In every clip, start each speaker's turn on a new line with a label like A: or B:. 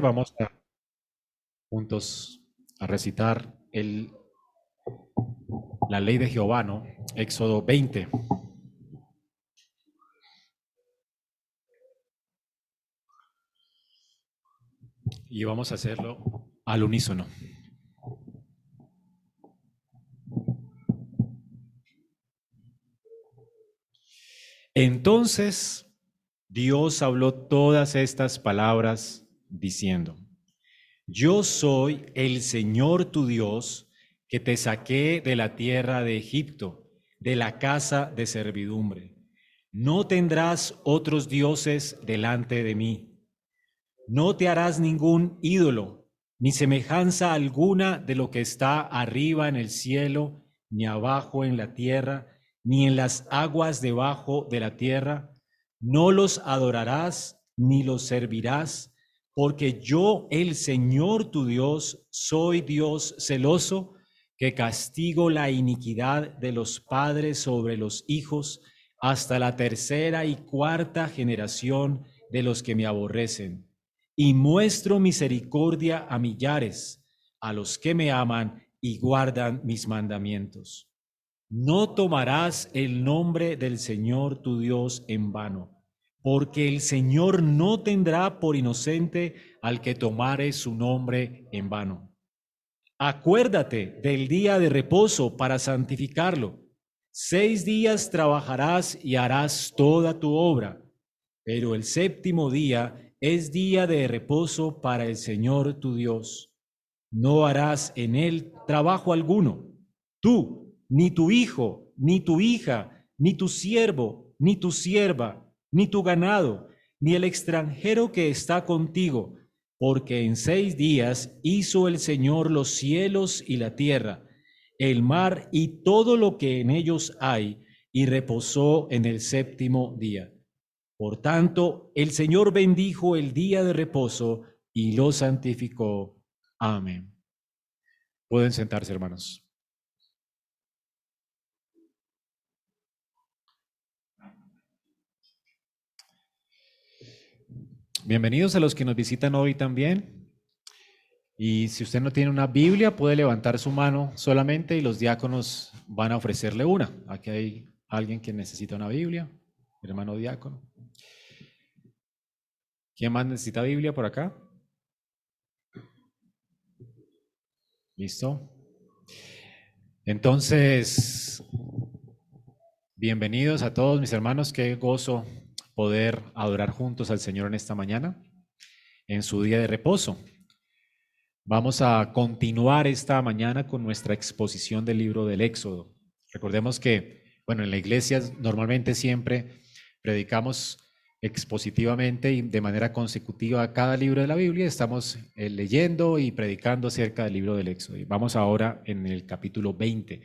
A: vamos juntos a recitar el, la ley de Jehová, ¿no? Éxodo 20. Y vamos a hacerlo al unísono. Entonces Dios habló todas estas palabras diciendo, Yo soy el Señor tu Dios, que te saqué de la tierra de Egipto, de la casa de servidumbre. No tendrás otros dioses delante de mí. No te harás ningún ídolo, ni semejanza alguna de lo que está arriba en el cielo, ni abajo en la tierra, ni en las aguas debajo de la tierra. No los adorarás, ni los servirás, porque yo, el Señor tu Dios, soy Dios celoso, que castigo la iniquidad de los padres sobre los hijos hasta la tercera y cuarta generación de los que me aborrecen. Y muestro misericordia a millares, a los que me aman y guardan mis mandamientos. No tomarás el nombre del Señor tu Dios en vano, porque el Señor no tendrá por inocente al que tomare su nombre en vano. Acuérdate del día de reposo para santificarlo. Seis días trabajarás y harás toda tu obra, pero el séptimo día es día de reposo para el Señor tu Dios. No harás en él trabajo alguno. Tú, ni tu hijo, ni tu hija, ni tu siervo, ni tu sierva, ni tu ganado, ni el extranjero que está contigo, porque en seis días hizo el Señor los cielos y la tierra, el mar y todo lo que en ellos hay, y reposó en el séptimo día. Por tanto, el Señor bendijo el día de reposo y lo santificó. Amén. Pueden sentarse, hermanos. Bienvenidos a los que nos visitan hoy también. Y si usted no tiene una Biblia, puede levantar su mano solamente y los diáconos van a ofrecerle una. Aquí hay alguien que necesita una Biblia, hermano diácono. ¿Quién más necesita Biblia por acá? ¿Listo? Entonces, bienvenidos a todos mis hermanos, qué gozo poder adorar juntos al Señor en esta mañana, en su día de reposo. Vamos a continuar esta mañana con nuestra exposición del libro del Éxodo. Recordemos que, bueno, en la iglesia normalmente siempre predicamos expositivamente y de manera consecutiva cada libro de la Biblia. Estamos eh, leyendo y predicando acerca del libro del Éxodo. Vamos ahora en el capítulo 20.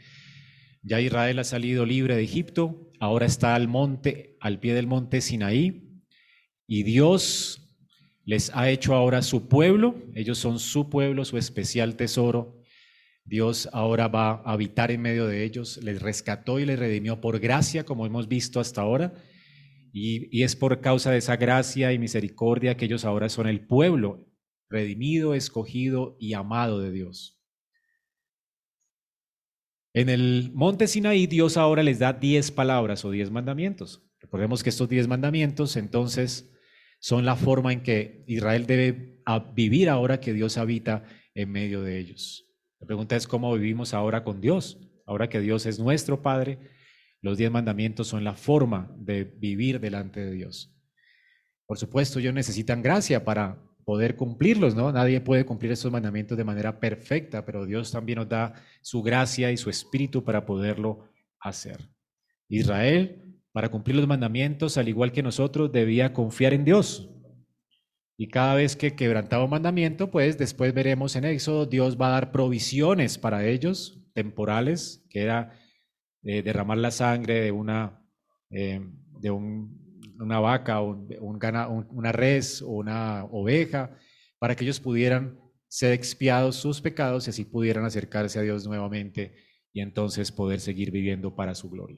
A: Ya Israel ha salido libre de Egipto, ahora está al monte, al pie del monte Sinaí, y Dios les ha hecho ahora su pueblo, ellos son su pueblo, su especial tesoro. Dios ahora va a habitar en medio de ellos, les rescató y les redimió por gracia, como hemos visto hasta ahora, y, y es por causa de esa gracia y misericordia que ellos ahora son el pueblo redimido, escogido y amado de Dios. En el monte Sinaí, Dios ahora les da diez palabras o diez mandamientos. Recordemos que estos diez mandamientos entonces son la forma en que Israel debe vivir ahora que Dios habita en medio de ellos. La pregunta es cómo vivimos ahora con Dios. Ahora que Dios es nuestro Padre, los diez mandamientos son la forma de vivir delante de Dios. Por supuesto, ellos necesitan gracia para poder cumplirlos, ¿no? Nadie puede cumplir estos mandamientos de manera perfecta, pero Dios también nos da su gracia y su espíritu para poderlo hacer. Israel, para cumplir los mandamientos, al igual que nosotros, debía confiar en Dios. Y cada vez que quebrantaba un mandamiento, pues después veremos en Éxodo, Dios va a dar provisiones para ellos, temporales, que era eh, derramar la sangre de una, eh, de un una vaca, un, una res o una oveja, para que ellos pudieran ser expiados sus pecados y así pudieran acercarse a Dios nuevamente y entonces poder seguir viviendo para su gloria.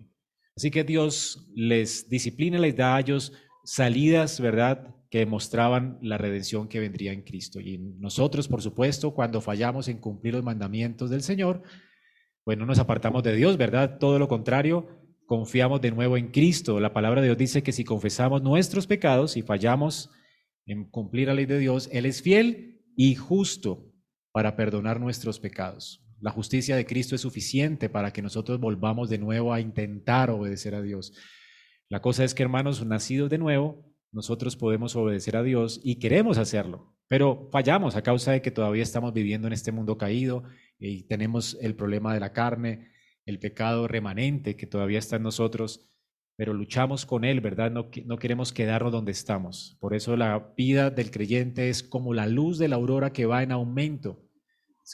A: Así que Dios les disciplina, les da a ellos salidas, ¿verdad?, que mostraban la redención que vendría en Cristo. Y nosotros, por supuesto, cuando fallamos en cumplir los mandamientos del Señor, bueno, nos apartamos de Dios, ¿verdad? Todo lo contrario, confiamos de nuevo en Cristo. La palabra de Dios dice que si confesamos nuestros pecados y fallamos en cumplir la ley de Dios, Él es fiel y justo para perdonar nuestros pecados. La justicia de Cristo es suficiente para que nosotros volvamos de nuevo a intentar obedecer a Dios. La cosa es que, hermanos, nacidos de nuevo, nosotros podemos obedecer a Dios y queremos hacerlo, pero fallamos a causa de que todavía estamos viviendo en este mundo caído y tenemos el problema de la carne, el pecado remanente que todavía está en nosotros, pero luchamos con él, ¿verdad? No, no queremos quedarnos donde estamos. Por eso la vida del creyente es como la luz de la aurora que va en aumento.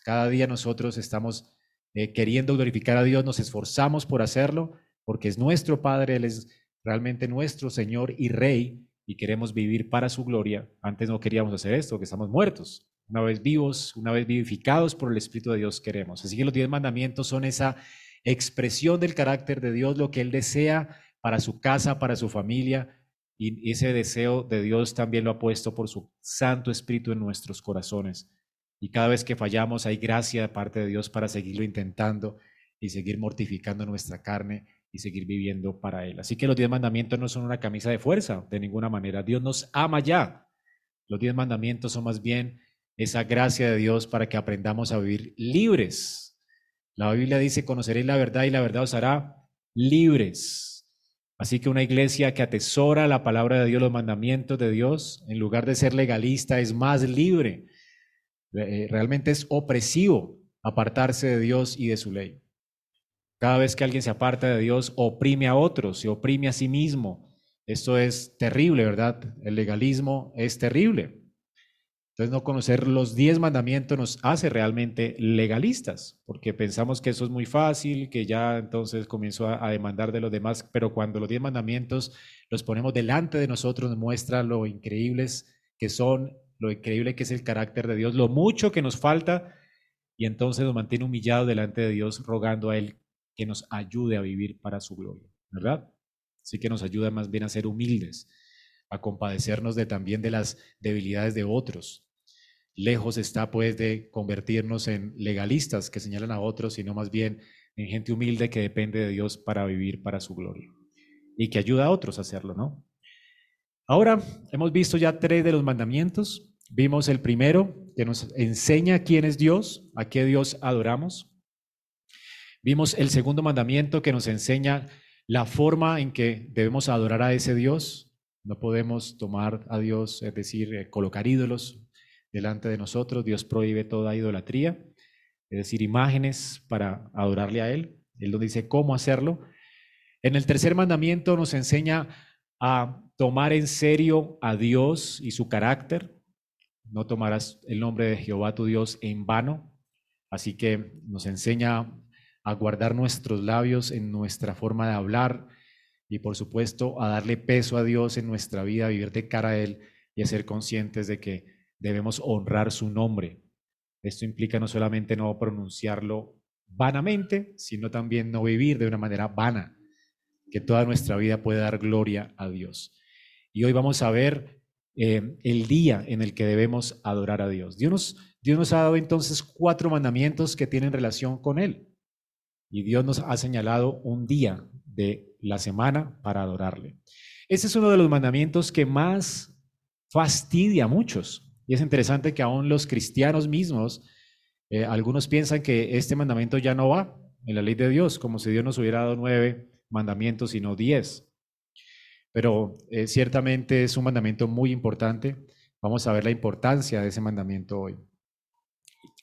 A: Cada día nosotros estamos eh, queriendo glorificar a Dios, nos esforzamos por hacerlo, porque es nuestro Padre, Él es realmente nuestro Señor y Rey, y queremos vivir para su gloria. Antes no queríamos hacer esto, que estamos muertos. Una vez vivos, una vez vivificados por el Espíritu de Dios queremos. Así que los diez mandamientos son esa expresión del carácter de Dios, lo que Él desea para su casa, para su familia. Y ese deseo de Dios también lo ha puesto por su Santo Espíritu en nuestros corazones. Y cada vez que fallamos hay gracia de parte de Dios para seguirlo intentando y seguir mortificando nuestra carne y seguir viviendo para Él. Así que los diez mandamientos no son una camisa de fuerza, de ninguna manera. Dios nos ama ya. Los diez mandamientos son más bien esa gracia de Dios para que aprendamos a vivir libres. La Biblia dice, conoceréis la verdad y la verdad os hará libres. Así que una iglesia que atesora la palabra de Dios, los mandamientos de Dios, en lugar de ser legalista, es más libre. Eh, realmente es opresivo apartarse de Dios y de su ley. Cada vez que alguien se aparta de Dios, oprime a otros, se oprime a sí mismo. Esto es terrible, ¿verdad? El legalismo es terrible. Entonces, no conocer los diez mandamientos nos hace realmente legalistas, porque pensamos que eso es muy fácil, que ya entonces comienzo a, demandar de los demás, pero cuando los diez mandamientos los ponemos delante de nosotros, nos muestra lo increíbles que son, lo increíble que es el carácter de Dios, lo mucho que nos falta, y entonces nos mantiene humillados delante de Dios, rogando a Él que nos ayude a vivir para su gloria, ¿verdad? Así que nos ayuda más bien a ser humildes, a compadecernos de también de las debilidades de otros. Lejos está pues de convertirnos en legalistas que señalan a otros, sino más bien en gente humilde que depende de Dios para vivir para su gloria y que ayuda a otros a hacerlo, ¿no? Ahora hemos visto ya tres de los mandamientos. Vimos el primero que nos enseña quién es Dios, a qué Dios adoramos. Vimos el segundo mandamiento que nos enseña la forma en que debemos adorar a ese Dios. No podemos tomar a Dios, es decir, eh, colocar ídolos delante de nosotros. Dios prohíbe toda idolatría, es decir, imágenes para adorarle a Él. Él nos dice cómo hacerlo. En el tercer mandamiento nos enseña a tomar en serio a Dios y su carácter. No tomarás el nombre de Jehová tu Dios en vano. Así que nos enseña a guardar nuestros labios en nuestra forma de hablar y por supuesto a darle peso a Dios en nuestra vida, a vivir de cara a Él y a ser conscientes de que debemos honrar su nombre. Esto implica no solamente no pronunciarlo vanamente, sino también no vivir de una manera vana, que toda nuestra vida pueda dar gloria a Dios. Y hoy vamos a ver eh, el día en el que debemos adorar a Dios. Dios nos, Dios nos ha dado entonces cuatro mandamientos que tienen relación con Él. Y Dios nos ha señalado un día de la semana para adorarle. Ese es uno de los mandamientos que más fastidia a muchos. Y es interesante que aún los cristianos mismos, eh, algunos piensan que este mandamiento ya no va en la ley de Dios, como si Dios nos hubiera dado nueve mandamientos y no diez. Pero eh, ciertamente es un mandamiento muy importante. Vamos a ver la importancia de ese mandamiento hoy.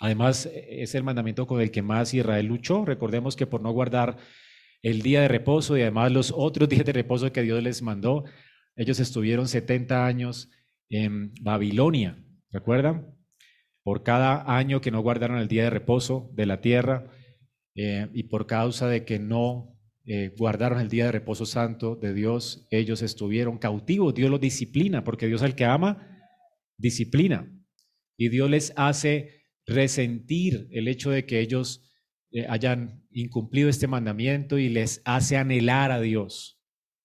A: Además, es el mandamiento con el que más Israel luchó. Recordemos que por no guardar el día de reposo y además los otros días de reposo que Dios les mandó, ellos estuvieron 70 años en Babilonia. ¿Recuerdan? Por cada año que no guardaron el día de reposo de la tierra eh, y por causa de que no eh, guardaron el día de reposo santo de Dios, ellos estuvieron cautivos. Dios los disciplina, porque Dios al que ama, disciplina. Y Dios les hace resentir el hecho de que ellos eh, hayan incumplido este mandamiento y les hace anhelar a Dios.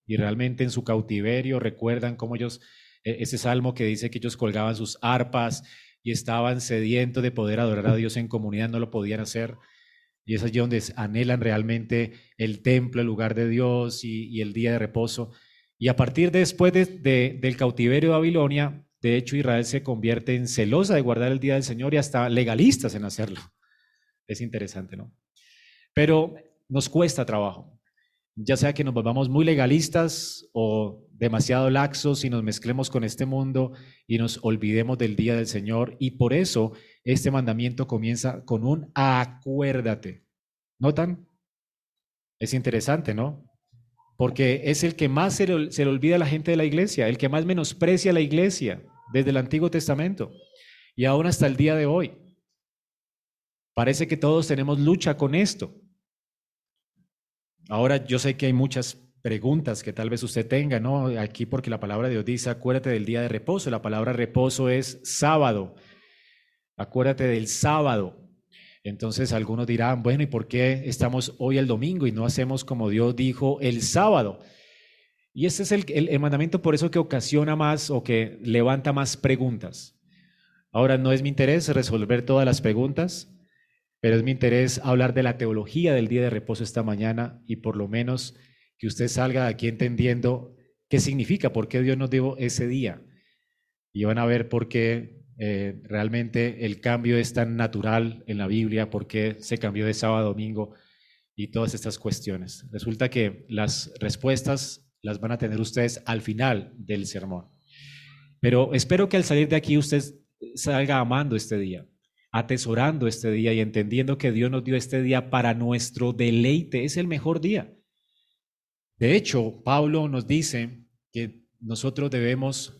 A: y realmente en su cautiverio recuerdan cómo ellos, ese salmo que dice que ellos colgaban sus arpas y estaban sedientos de poder adorar a Dios en comunidad, no lo podían hacer. Y es allí donde anhelan realmente el templo, el lugar de Dios y, el día de reposo. Y a partir de después del cautiverio de Babilonia, de hecho Israel se convierte en celosa de guardar el día del Señor y hasta legalistas en hacerlo. Es interesante, ¿no? Pero nos cuesta trabajo. Ya sea que nos volvamos muy legalistas o demasiado laxos y nos mezclemos con este mundo y nos olvidemos del día del Señor. Y por eso este mandamiento comienza con un acuérdate. ¿Notan? Es interesante, ¿no? Porque es el que más se le, se le olvida a la gente de la iglesia, el que más menosprecia a la iglesia desde el Antiguo Testamento y aún hasta el día de hoy. Parece que todos tenemos lucha con esto. Ahora yo sé que hay muchas preguntas que tal vez usted tenga, ¿no? Aquí porque la palabra de Dios dice, acuérdate del día de reposo. La palabra reposo es sábado. Acuérdate del sábado. Entonces algunos dirán, bueno, ¿y por qué estamos hoy el domingo y no hacemos como Dios dijo el sábado? Y ese es el, el, mandamiento por eso que ocasiona más o que levanta más preguntas. Ahora no es mi interés resolver todas las preguntas, pero es mi interés hablar de la teología del día de reposo esta mañana y por lo menos que usted salga de aquí entendiendo qué significa, por qué Dios nos dio ese día. Y van a ver por qué eh, realmente el cambio es tan natural en la Biblia, por qué se cambió de sábado a domingo y todas estas cuestiones. Resulta que las respuestas las van a tener ustedes al final del sermón. Pero espero que al salir de aquí usted salga amando este día, atesorando este día y entendiendo que Dios nos dio este día para nuestro deleite. Es el mejor día. De hecho, Pablo nos dice que nosotros debemos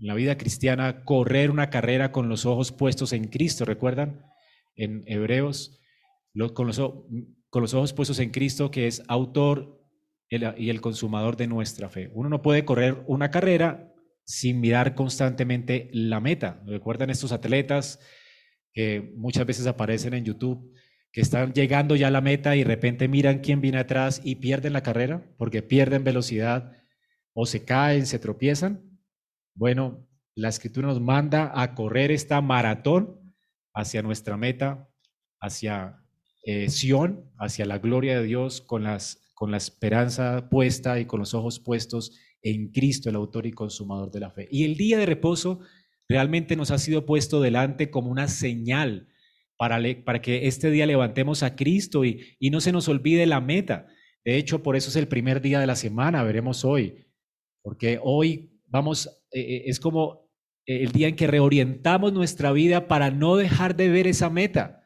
A: en la vida cristiana correr una carrera con los ojos puestos en Cristo. ¿Recuerdan? En Hebreos, con, los, con los ojos puestos en Cristo, que es autor y el consumador de nuestra fe. Uno no puede correr una carrera sin mirar constantemente la meta. ¿Recuerdan estos atletas que muchas veces aparecen en YouTube? que están llegando ya a la meta y de repente miran quién viene atrás y pierden la carrera porque pierden velocidad o se caen, se tropiezan. Bueno, la escritura nos manda a correr esta maratón hacia nuestra meta, hacia eh, Sión, hacia la gloria de Dios, con, las, con la esperanza puesta y con los ojos puestos en Cristo, el autor y consumador de la fe. Y el día de reposo realmente nos ha sido puesto delante como una señal para, que este día levantemos a Cristo y, no se nos olvide la meta. De hecho, por eso es el primer día de la semana, veremos hoy, porque hoy vamos eh, eh, es como el día en que reorientamos nuestra vida para no dejar de ver esa meta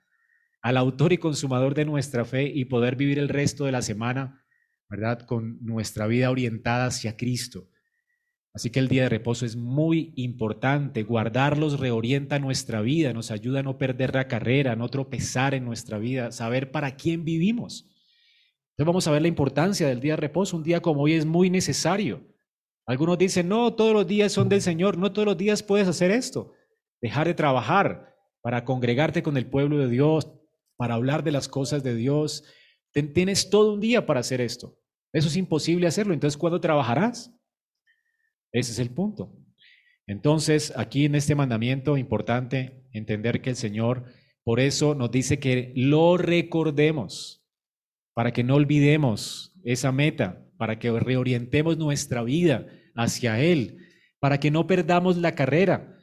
A: al autor y consumador de nuestra fe y poder vivir el resto de la semana, ¿verdad? Con nuestra vida orientada hacia Cristo. Así que el día de reposo es muy importante. Guardarlos reorienta nuestra vida, nos ayuda a no perder la carrera, no tropezar en nuestra vida, saber para quién vivimos. Entonces vamos a ver la importancia del día de reposo. Un día como hoy es muy necesario. Algunos dicen, no, todos los días son del Señor, no todos los días puedes hacer esto. Dejar de trabajar para congregarte con el pueblo de Dios, para hablar de las cosas de Dios. Tienes todo un día para hacer esto. Eso es imposible hacerlo. Entonces, ¿cuándo trabajarás? Ese es el punto. Entonces, aquí en este mandamiento, importante entender que el Señor, por eso nos dice que lo recordemos, para que no olvidemos esa meta, para que reorientemos nuestra vida hacia Él, para que no perdamos la carrera.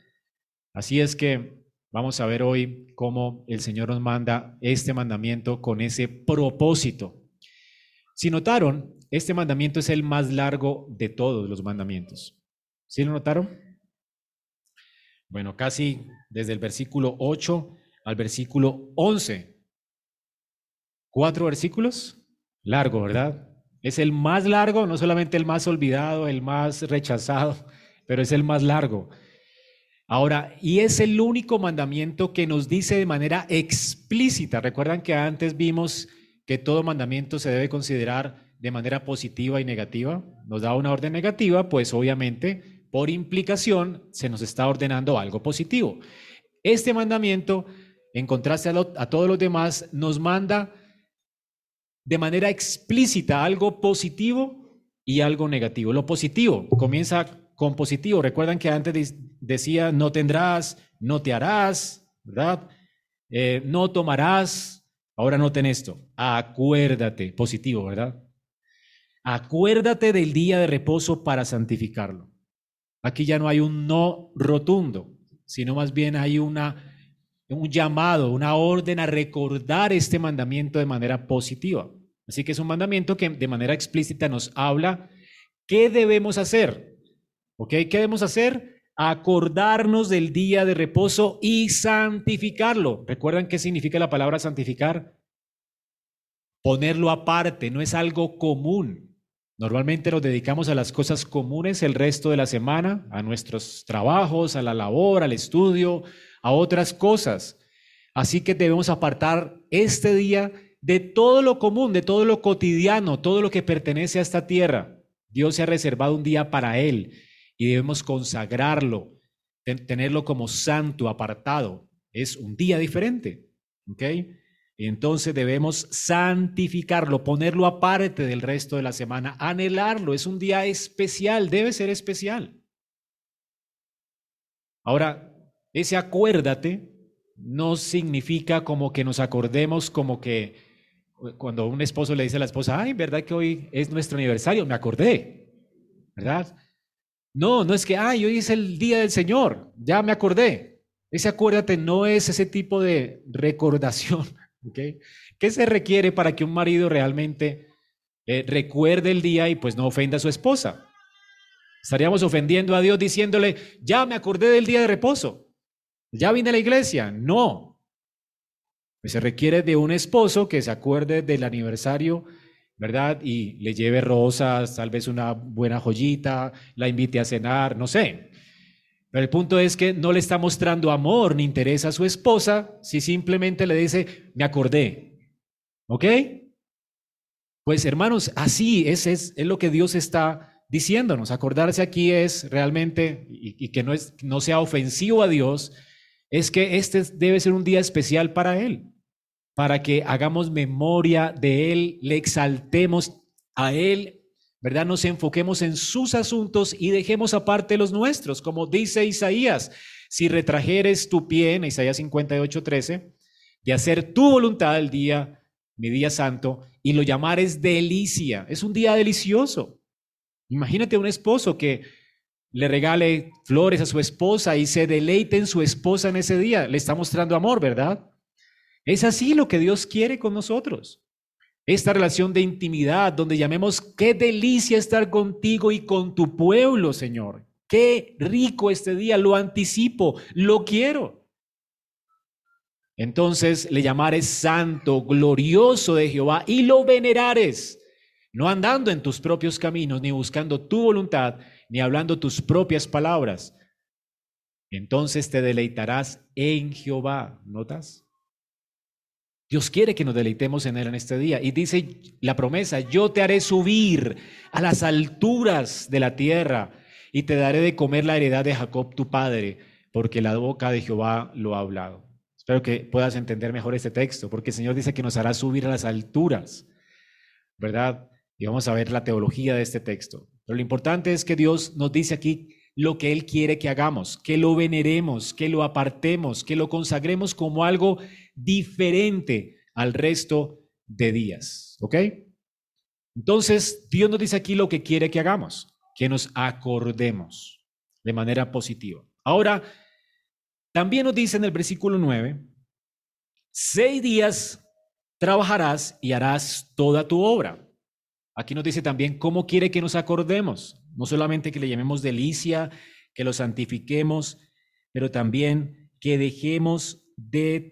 A: Así es que vamos a ver hoy cómo el Señor nos manda este mandamiento con ese propósito. Si notaron, este mandamiento es el más largo de todos los mandamientos. ¿Sí lo notaron? Bueno, casi desde el versículo 8 al versículo 11. Cuatro versículos. Largo, ¿verdad? Es el más largo, no solamente el más olvidado, el más rechazado, pero es el más largo. Ahora, y es el único mandamiento que nos dice de manera explícita. Recuerdan que antes vimos que todo mandamiento se debe considerar de manera positiva y negativa. Nos da una orden negativa, pues obviamente, por implicación, se nos está ordenando algo positivo. Este mandamiento, en contraste a, a todos los demás, nos manda de manera explícita algo positivo y algo negativo. Lo positivo comienza con positivo. Recuerdan que antes decía no tendrás, no te harás, ¿verdad? Eh, no tomarás, ahora noten esto, acuérdate, positivo, ¿verdad? Acuérdate del día de reposo para santificarlo. Aquí ya no hay un no rotundo, sino más bien hay una, un llamado, una orden a recordar este mandamiento de manera positiva. Así que es un mandamiento que de manera explícita nos habla qué debemos hacer. ¿Ok? ¿Qué debemos hacer? Acordarnos del día de reposo y santificarlo. ¿Recuerdan qué significa la palabra santificar? Ponerlo aparte, no es algo común. Normalmente nos dedicamos a las cosas comunes el resto de la semana, a nuestros trabajos, a la labor, al estudio, a otras cosas. Así que debemos apartar este día de todo lo común, de todo lo cotidiano, todo lo que pertenece a esta tierra. Dios se ha reservado un día para Él y debemos consagrarlo, tenerlo como santo, apartado. Es un día diferente. ¿Ok? Entonces debemos santificarlo, ponerlo aparte del resto de la semana, anhelarlo. Es un día especial, debe ser especial. Ahora, ese acuérdate no significa como que nos acordemos como que cuando un esposo le dice a la esposa, ay, ¿verdad que hoy es nuestro aniversario? Me acordé, ¿verdad? No, no es que, ay, hoy es el día del Señor, ya me acordé. Ese acuérdate no es ese tipo de recordación ¿Qué se requiere para que un marido realmente eh, recuerde el día y pues no ofenda a su esposa? Estaríamos ofendiendo a Dios diciéndole, ya me acordé del día de reposo, ya vine a la iglesia. No. Pues se requiere de un esposo que se acuerde del aniversario, ¿verdad? Y le lleve rosas, tal vez una buena joyita, la invite a cenar, no sé. Pero el punto es que no le está mostrando amor ni interés a su esposa si simplemente le dice, me acordé. ¿Ok? Pues hermanos, así es, es, es lo que Dios está diciéndonos. Acordarse aquí es realmente, y, que no, es, no sea ofensivo a Dios, es que este debe ser un día especial para Él, para que hagamos memoria de Él, le exaltemos a Él ¿verdad? Nos enfoquemos en sus asuntos y dejemos aparte los nuestros, como dice Isaías, si retrajeres tu pie, en Isaías 58, 13, de hacer tu voluntad el día, mi día santo, y lo llamares delicia. Es un día delicioso. Imagínate un esposo que le regale flores a su esposa y se deleite en su esposa en ese día. Le está mostrando amor, ¿verdad? Es así lo que Dios quiere con nosotros. Esta relación de intimidad donde llamemos, qué delicia estar contigo y con tu pueblo, Señor. Qué rico este día, lo anticipo, lo quiero. Entonces le llamares santo, glorioso de Jehová y lo venerares, no andando en tus propios caminos, ni buscando tu voluntad, ni hablando tus propias palabras. Entonces te deleitarás en Jehová. ¿Notas? Dios quiere que nos deleitemos en Él en este día. Y dice la promesa, yo te haré subir a las alturas de la tierra y te daré de comer la heredad de Jacob tu padre, porque la boca de Jehová lo ha hablado. Espero que puedas entender mejor este texto, porque el Señor dice que nos hará subir a las alturas, ¿verdad? Y vamos a ver la teología de este texto. Pero lo importante es que Dios nos dice aquí lo que Él quiere que hagamos, que lo veneremos, que lo apartemos, que lo consagremos como algo diferente al resto de días. ¿Ok? Entonces, Dios nos dice aquí lo que quiere que hagamos, que nos acordemos de manera positiva. Ahora, también nos dice en el versículo 9, seis días trabajarás y harás toda tu obra. Aquí nos dice también cómo quiere que nos acordemos, no solamente que le llamemos delicia, que lo santifiquemos, pero también que dejemos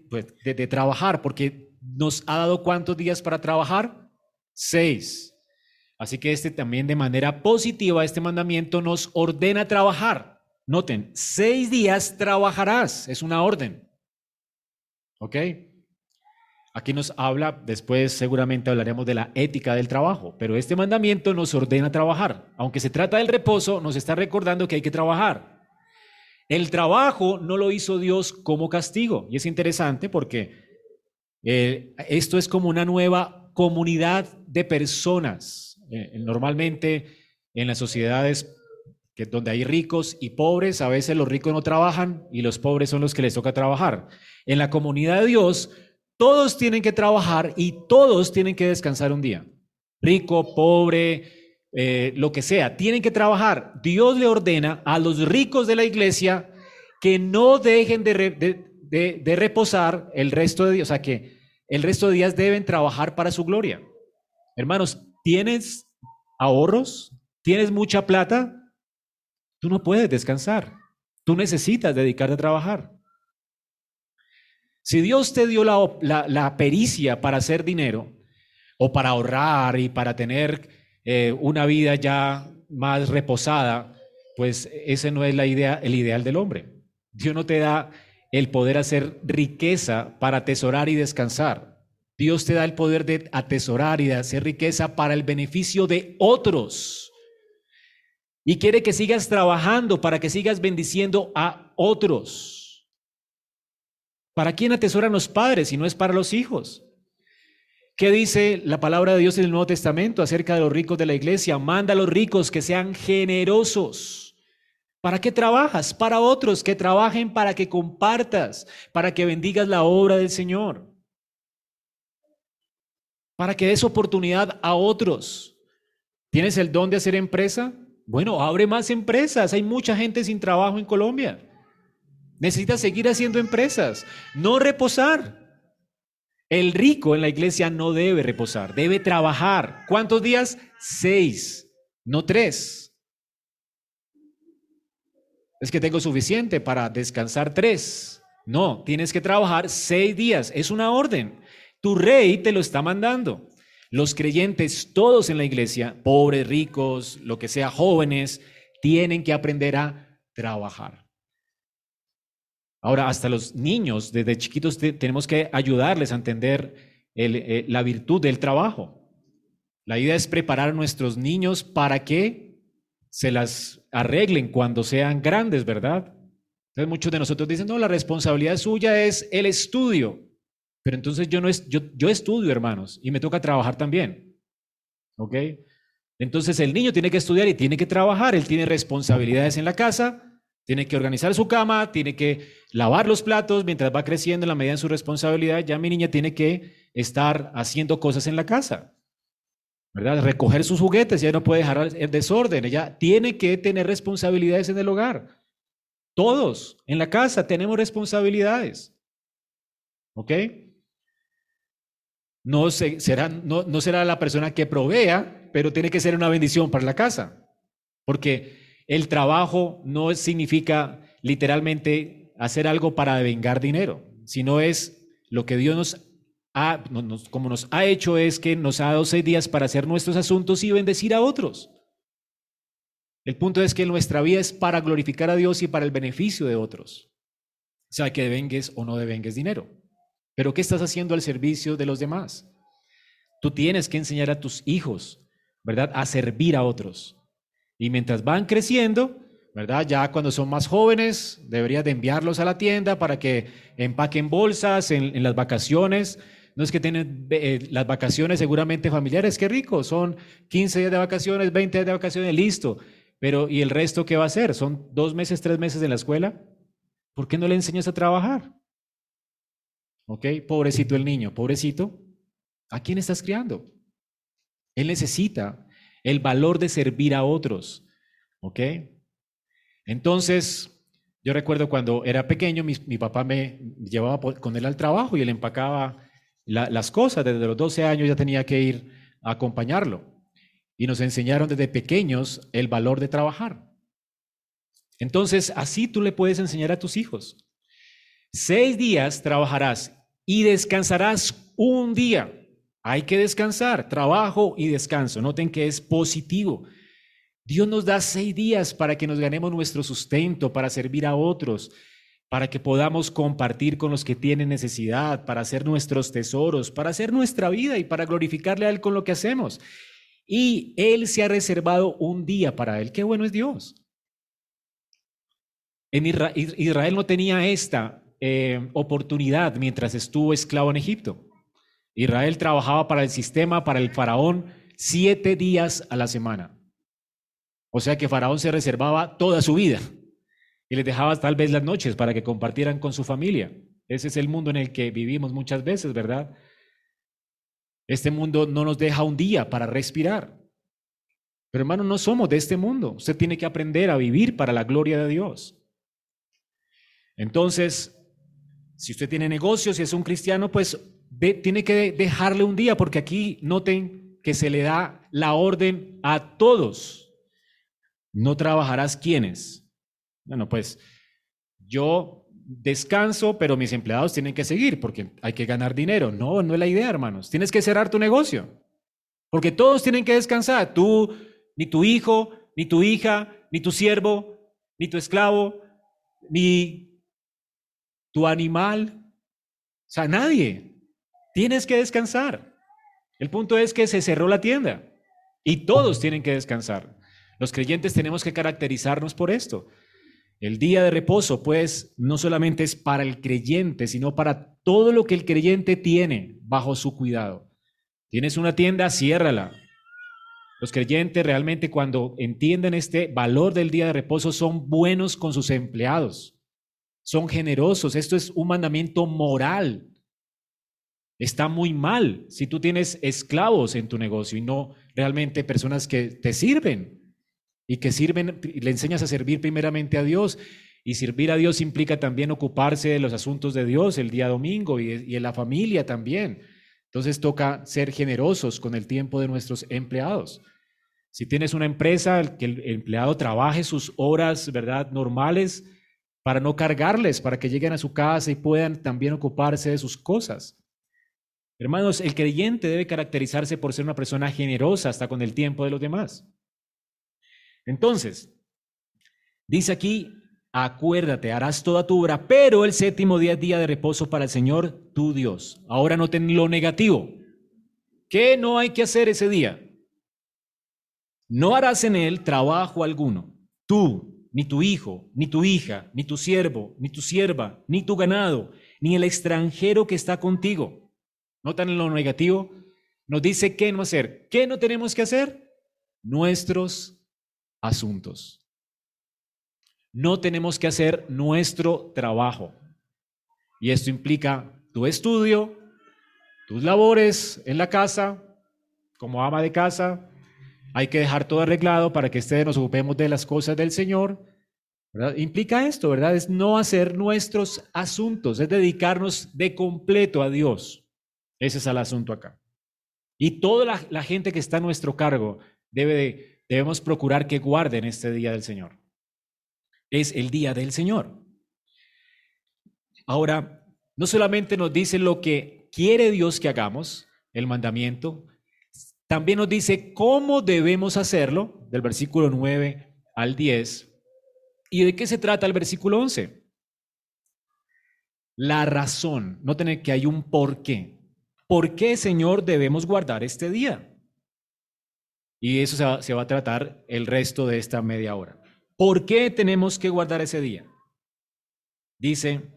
A: pues, de, trabajar, porque nos ha dado cuántos días para trabajar? Seis. Así que este también de manera positiva, este mandamiento nos ordena trabajar. Noten, seis días trabajarás, es una orden. ¿Ok? Aquí nos habla, después seguramente hablaremos de la ética del trabajo, pero este mandamiento nos ordena trabajar. Aunque se trata del reposo, nos está recordando que hay que trabajar. El trabajo no lo hizo Dios como castigo. Y es interesante porque eh, esto es como una nueva comunidad de personas. Eh, normalmente en las sociedades que donde hay ricos y pobres, a veces los ricos no trabajan y los pobres son los que les toca trabajar. En la comunidad de Dios, todos tienen que trabajar y todos tienen que descansar un día. Rico, pobre, eh, lo que sea, tienen que trabajar. Dios le ordena a los ricos de la iglesia que no dejen de, de reposar el resto de días, o sea que el resto de días deben trabajar para su gloria. Hermanos, ¿tienes ahorros? ¿Tienes mucha plata? Tú no puedes descansar. Tú necesitas dedicarte a trabajar. Si Dios te dio la, pericia para hacer dinero o para ahorrar y para tener eh, una vida ya más reposada, pues ese no es la idea, el ideal del hombre. Dios no te da el poder hacer riqueza para atesorar y descansar. Dios te da el poder de atesorar y de hacer riqueza para el beneficio de otros. Y quiere que sigas trabajando para que sigas bendiciendo a otros. ¿Para quién atesoran los padres si no es para los hijos? ¿Qué dice la palabra de Dios en el Nuevo Testamento acerca de los ricos de la iglesia? Manda a los ricos que sean generosos. ¿Para qué trabajas? Para otros, que trabajen para que compartas, para que bendigas la obra del Señor, para que des oportunidad a otros. ¿Tienes el don de hacer empresa? Bueno, abre más empresas. Hay mucha gente sin trabajo en Colombia. Necesitas seguir haciendo empresas, no reposar. El rico en la iglesia no debe reposar, debe trabajar. ¿Cuántos días? Seis, no tres. Es que tengo suficiente para descansar tres. No, tienes que trabajar seis días. Es una orden. Tu rey te lo está mandando. Los creyentes, todos en la iglesia, pobres, ricos, lo que sea, jóvenes, tienen que aprender a trabajar. Ahora, hasta los niños, desde chiquitos, tenemos que ayudarles a entender eh, la virtud del trabajo. La idea es preparar a nuestros niños para que se las arreglen cuando sean grandes, ¿verdad? Entonces muchos de nosotros dicen, no, la responsabilidad suya es el estudio. Pero entonces yo, no es, yo, yo estudio, hermanos, y me toca trabajar también. ¿Ok? Entonces el niño tiene que estudiar y tiene que trabajar, él tiene responsabilidades en la casa, tiene que organizar su cama, tiene que lavar los platos mientras va creciendo en la medida de su responsabilidad. Ya mi niña tiene que estar haciendo cosas en la casa, ¿verdad? Recoger sus juguetes, ya no puede dejar el desorden, ella tiene que tener responsabilidades en el hogar. Todos en la casa tenemos responsabilidades. ¿Ok? No, será, no, no será la persona que provea, pero tiene que ser una bendición para la casa. Porque el trabajo no significa literalmente hacer algo para vengar dinero, sino es lo que Dios nos ha, como nos ha hecho es que nos ha dado seis días para hacer nuestros asuntos y bendecir a otros. El punto es que nuestra vida es para glorificar a Dios y para el beneficio de otros. O sea, que devengues o no devengues dinero. Pero ¿qué estás haciendo al servicio de los demás? Tú tienes que enseñar a tus hijos, ¿verdad? A servir a otros. Y mientras van creciendo, ¿verdad? Ya cuando son más jóvenes, deberías de enviarlos a la tienda para que empaquen bolsas en, las vacaciones. No es que tienen eh, las vacaciones seguramente familiares, qué rico, son 15 días de vacaciones, 20 días de vacaciones, listo. Pero ¿y el resto qué va a hacer? ¿Son dos meses, tres meses en la escuela? ¿Por qué no le enseñas a trabajar? ¿Ok? Pobrecito el niño, pobrecito. ¿A quién estás criando? Él necesita el valor de servir a otros. ¿Ok? Entonces, yo recuerdo cuando era pequeño, mi, papá me llevaba con él al trabajo y él empacaba las cosas. Desde los 12 años ya tenía que ir a acompañarlo. Y nos enseñaron desde pequeños el valor de trabajar. Entonces, así tú le puedes enseñar a tus hijos. Seis días trabajarás y descansarás un día. Hay que descansar, trabajo y descanso. Noten que es positivo. Dios nos da seis días para que nos ganemos nuestro sustento, para servir a otros, para que podamos compartir con los que tienen necesidad, para hacer nuestros tesoros, para hacer nuestra vida y para glorificarle a Él con lo que hacemos. Y Él se ha reservado un día para Él. Qué bueno es Dios. En Israel no tenía esta eh, oportunidad mientras estuvo esclavo en Egipto. Israel trabajaba para el sistema, para el faraón, siete días a la semana. O sea que Faraón se reservaba toda su vida y les dejaba tal vez las noches para que compartieran con su familia. Ese es el mundo en el que vivimos muchas veces, ¿verdad? Este mundo no nos deja un día para respirar. Pero hermano, no somos de este mundo. Usted tiene que aprender a vivir para la gloria de Dios. Entonces, si usted tiene negocios y es un cristiano, pues tiene que dejarle un día, porque aquí noten que se le da la orden a todos. No trabajarás quiénes. Bueno, pues yo descanso, pero mis empleados tienen que seguir porque hay que ganar dinero. No, no es la idea, hermanos. Tienes que cerrar tu negocio. Porque todos tienen que descansar. Tú, ni tu hijo, ni tu hija, ni tu siervo, ni tu esclavo, ni tu animal. O sea, nadie. Tienes que descansar. El punto es que se cerró la tienda y todos tienen que descansar. Los creyentes tenemos que caracterizarnos por esto. El día de reposo, pues, no solamente es para el creyente, sino para todo lo que el creyente tiene bajo su cuidado. Tienes una tienda, ciérrala. Los creyentes realmente cuando entienden este valor del día de reposo son buenos con sus empleados, son generosos. Esto es un mandamiento moral. Está muy mal si tú tienes esclavos en tu negocio y no realmente personas que te sirven y que sirven, le enseñas a servir primeramente a Dios. Y servir a Dios implica también ocuparse de los asuntos de Dios el día domingo y, y en la familia también. Entonces toca ser generosos con el tiempo de nuestros empleados. Si tienes una empresa, que el empleado trabaje sus horas, ¿verdad?, normales para no cargarles, para que lleguen a su casa y puedan también ocuparse de sus cosas. Hermanos, el creyente debe caracterizarse por ser una persona generosa hasta con el tiempo de los demás. Entonces, dice aquí, acuérdate, harás toda tu obra, pero el séptimo día es día de reposo para el Señor tu Dios. Ahora noten lo negativo. ¿Qué no hay que hacer ese día? No harás en él trabajo alguno. Tú, ni tu hijo, ni tu hija, ni tu siervo, ni tu sierva, ni tu ganado, ni el extranjero que está contigo. ¿Notan lo negativo? Nos dice qué no hacer. ¿Qué no tenemos que hacer? Nuestros asuntos. No tenemos que hacer nuestro trabajo. Y esto implica tu estudio, tus labores en la casa, como ama de casa. Hay que dejar todo arreglado para que ustedes nos ocupemos de las cosas del Señor. Implica esto, ¿verdad? Es no hacer nuestros asuntos, es dedicarnos de completo a Dios. Ese es el asunto acá. Y toda la, gente que está a nuestro cargo debe de debemos procurar que guarden este día del Señor. Es el día del Señor. Ahora, no solamente nos dice lo que quiere Dios que hagamos, el mandamiento, también nos dice cómo debemos hacerlo, del versículo 9 al 10. ¿Y de qué se trata el versículo 11? La razón, no tener que hay un por qué. ¿Por qué, Señor, debemos guardar este día? Y eso se va, a tratar el resto de esta media hora. ¿Por qué tenemos que guardar ese día? Dice,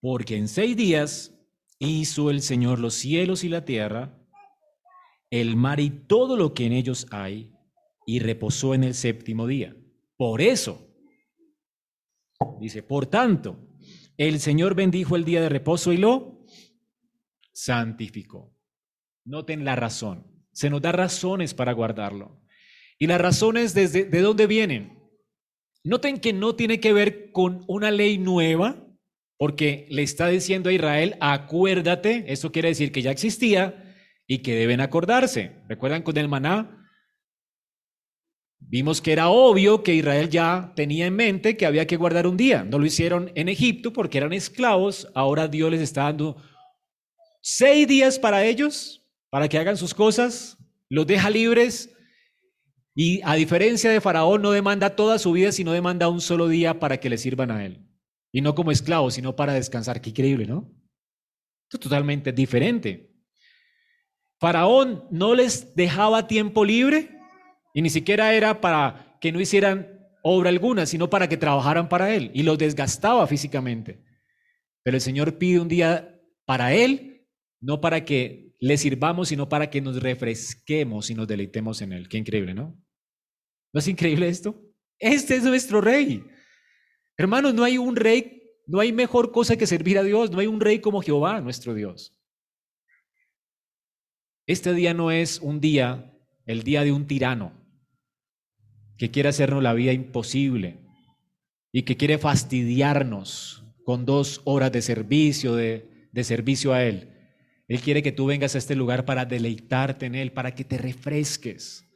A: porque en seis días hizo el Señor los cielos y la tierra, el mar y todo lo que en ellos hay, y reposó en el séptimo día. Por eso, dice, por tanto, el Señor bendijo el día de reposo y lo santificó. Noten la razón. Se nos da razones para guardarlo. Y las razones desde de dónde vienen. Noten que no tiene que ver con una ley nueva, porque le está diciendo a Israel, acuérdate, eso quiere decir que ya existía y que deben acordarse. ¿Recuerdan con el maná? Vimos que era obvio que Israel ya tenía en mente que había que guardar un día. No lo hicieron en Egipto porque eran esclavos. Ahora Dios les está dando seis días para ellos para que hagan sus cosas, los deja libres y a diferencia de Faraón no demanda toda su vida, sino demanda un solo día para que le sirvan a él. Y no como esclavos, sino para descansar. Qué increíble, ¿no? Esto es totalmente diferente. Faraón no les dejaba tiempo libre y ni siquiera era para que no hicieran obra alguna, sino para que trabajaran para él y los desgastaba físicamente. Pero el Señor pide un día para él, no para que le sirvamos, sino para que nos refresquemos y nos deleitemos en Él. Qué increíble, ¿no? ¿No es increíble esto? Este es nuestro rey. Hermanos, no hay un rey, no hay mejor cosa que servir a Dios, no hay un rey como Jehová, nuestro Dios. Este día no es un día, el día de un tirano que quiere hacernos la vida imposible y que quiere fastidiarnos con dos horas de servicio, de, de servicio a Él. Él quiere que tú vengas a este lugar para deleitarte en Él, para que te refresques,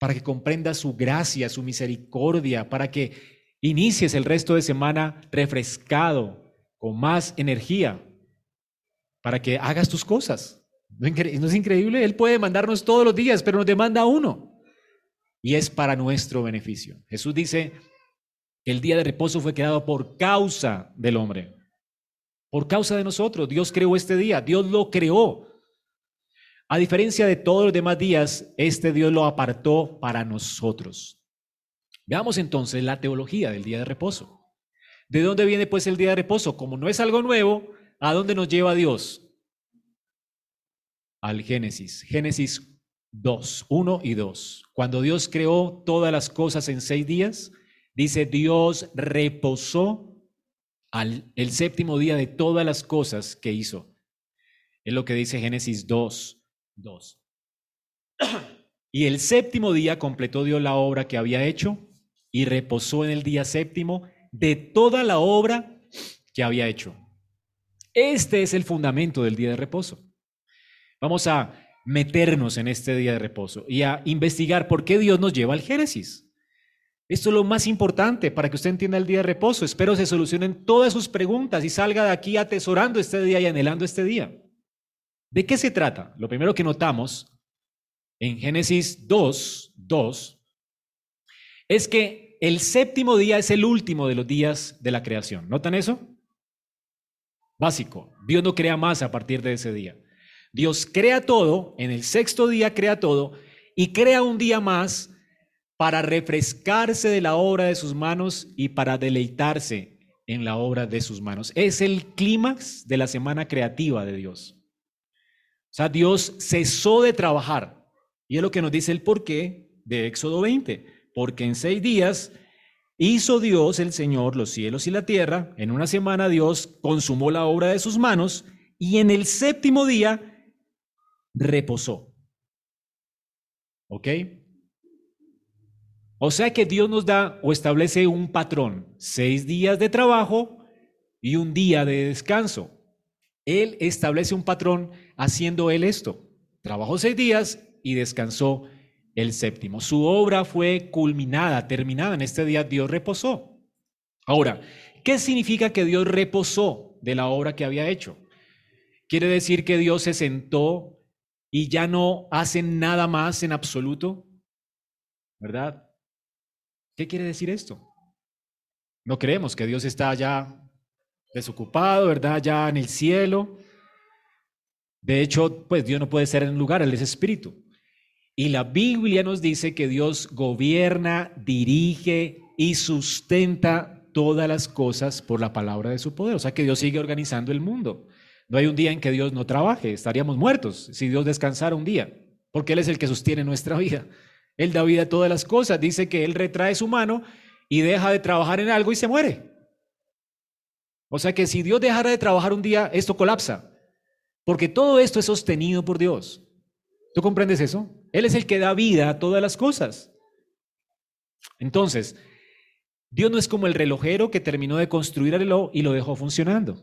A: para que comprendas su gracia, su misericordia, para que inicies el resto de semana refrescado, con más energía, para que hagas tus cosas. ¿No es increíble? Él puede mandarnos todos los días, pero nos demanda uno. Y es para nuestro beneficio. Jesús dice que el día de reposo fue creado por causa del hombre. Por causa de nosotros. Dios creó este día. Dios lo creó. A diferencia de todos los demás días, este Dios lo apartó para nosotros. Veamos entonces la teología del día de reposo. ¿De dónde viene pues el día de reposo? Como no es algo nuevo, ¿a dónde nos lleva Dios? al Génesis. Génesis 2, 1 y 2. Cuando Dios creó todas las cosas en seis días, dice Dios reposó al, el séptimo día de todas las cosas que hizo. Es lo que dice Génesis 2, 2. Y el séptimo día completó Dios la obra que había hecho y reposó en el día séptimo de toda la obra que había hecho. Este es el fundamento del día de reposo. Vamos a meternos en este día de reposo y a investigar por qué Dios nos lleva al Génesis. Esto es lo más importante para que usted entienda el día de reposo. Espero se solucionen todas sus preguntas y salga de aquí atesorando este día y anhelando este día. ¿De qué se trata? Lo primero que notamos en Génesis 2, 2, es que el séptimo día es el último de los días de la creación. ¿Notan eso? Básico. Dios no crea más a partir de ese día. Dios crea todo, en el sexto día crea todo y crea un día más para refrescarse de la obra de sus manos y para deleitarse en la obra de sus manos. Es el clímax de la semana creativa de Dios. O sea, Dios cesó de trabajar. Y es lo que nos dice el porqué de Éxodo 20. Porque en seis días hizo Dios, el Señor, los cielos y la tierra. En una semana Dios consumó la obra de sus manos. Y en el séptimo día reposó. ¿Ok? O sea que Dios nos da o establece un patrón, seis días de trabajo y un día de descanso. Él establece un patrón haciendo él esto. Trabajó seis días y descansó el séptimo. Su obra fue culminada, terminada. En este día Dios reposó. Ahora, ¿qué significa que Dios reposó de la obra que había hecho? Quiere decir que Dios se sentó y ya no hacen nada más en absoluto? ¿Verdad? ¿Qué quiere decir esto? No creemos que Dios está ya desocupado, ¿verdad? Ya en el cielo. De hecho, pues Dios no puede ser en lugar, Él es espíritu. Y la Biblia nos dice que Dios gobierna, dirige y sustenta todas las cosas por la palabra de su poder. O sea que Dios sigue organizando el mundo. No hay un día en que Dios no trabaje, estaríamos muertos si Dios descansara un día, porque Él es el que sostiene nuestra vida. Él da vida a todas las cosas, dice que Él retrae su mano y deja de trabajar en algo y se muere. O sea que si Dios dejara de trabajar un día, esto colapsa, porque todo esto es sostenido por Dios. ¿Tú comprendes eso? Él es el que da vida a todas las cosas. Entonces, Dios no es como el relojero que terminó de construir el reloj y lo dejó funcionando.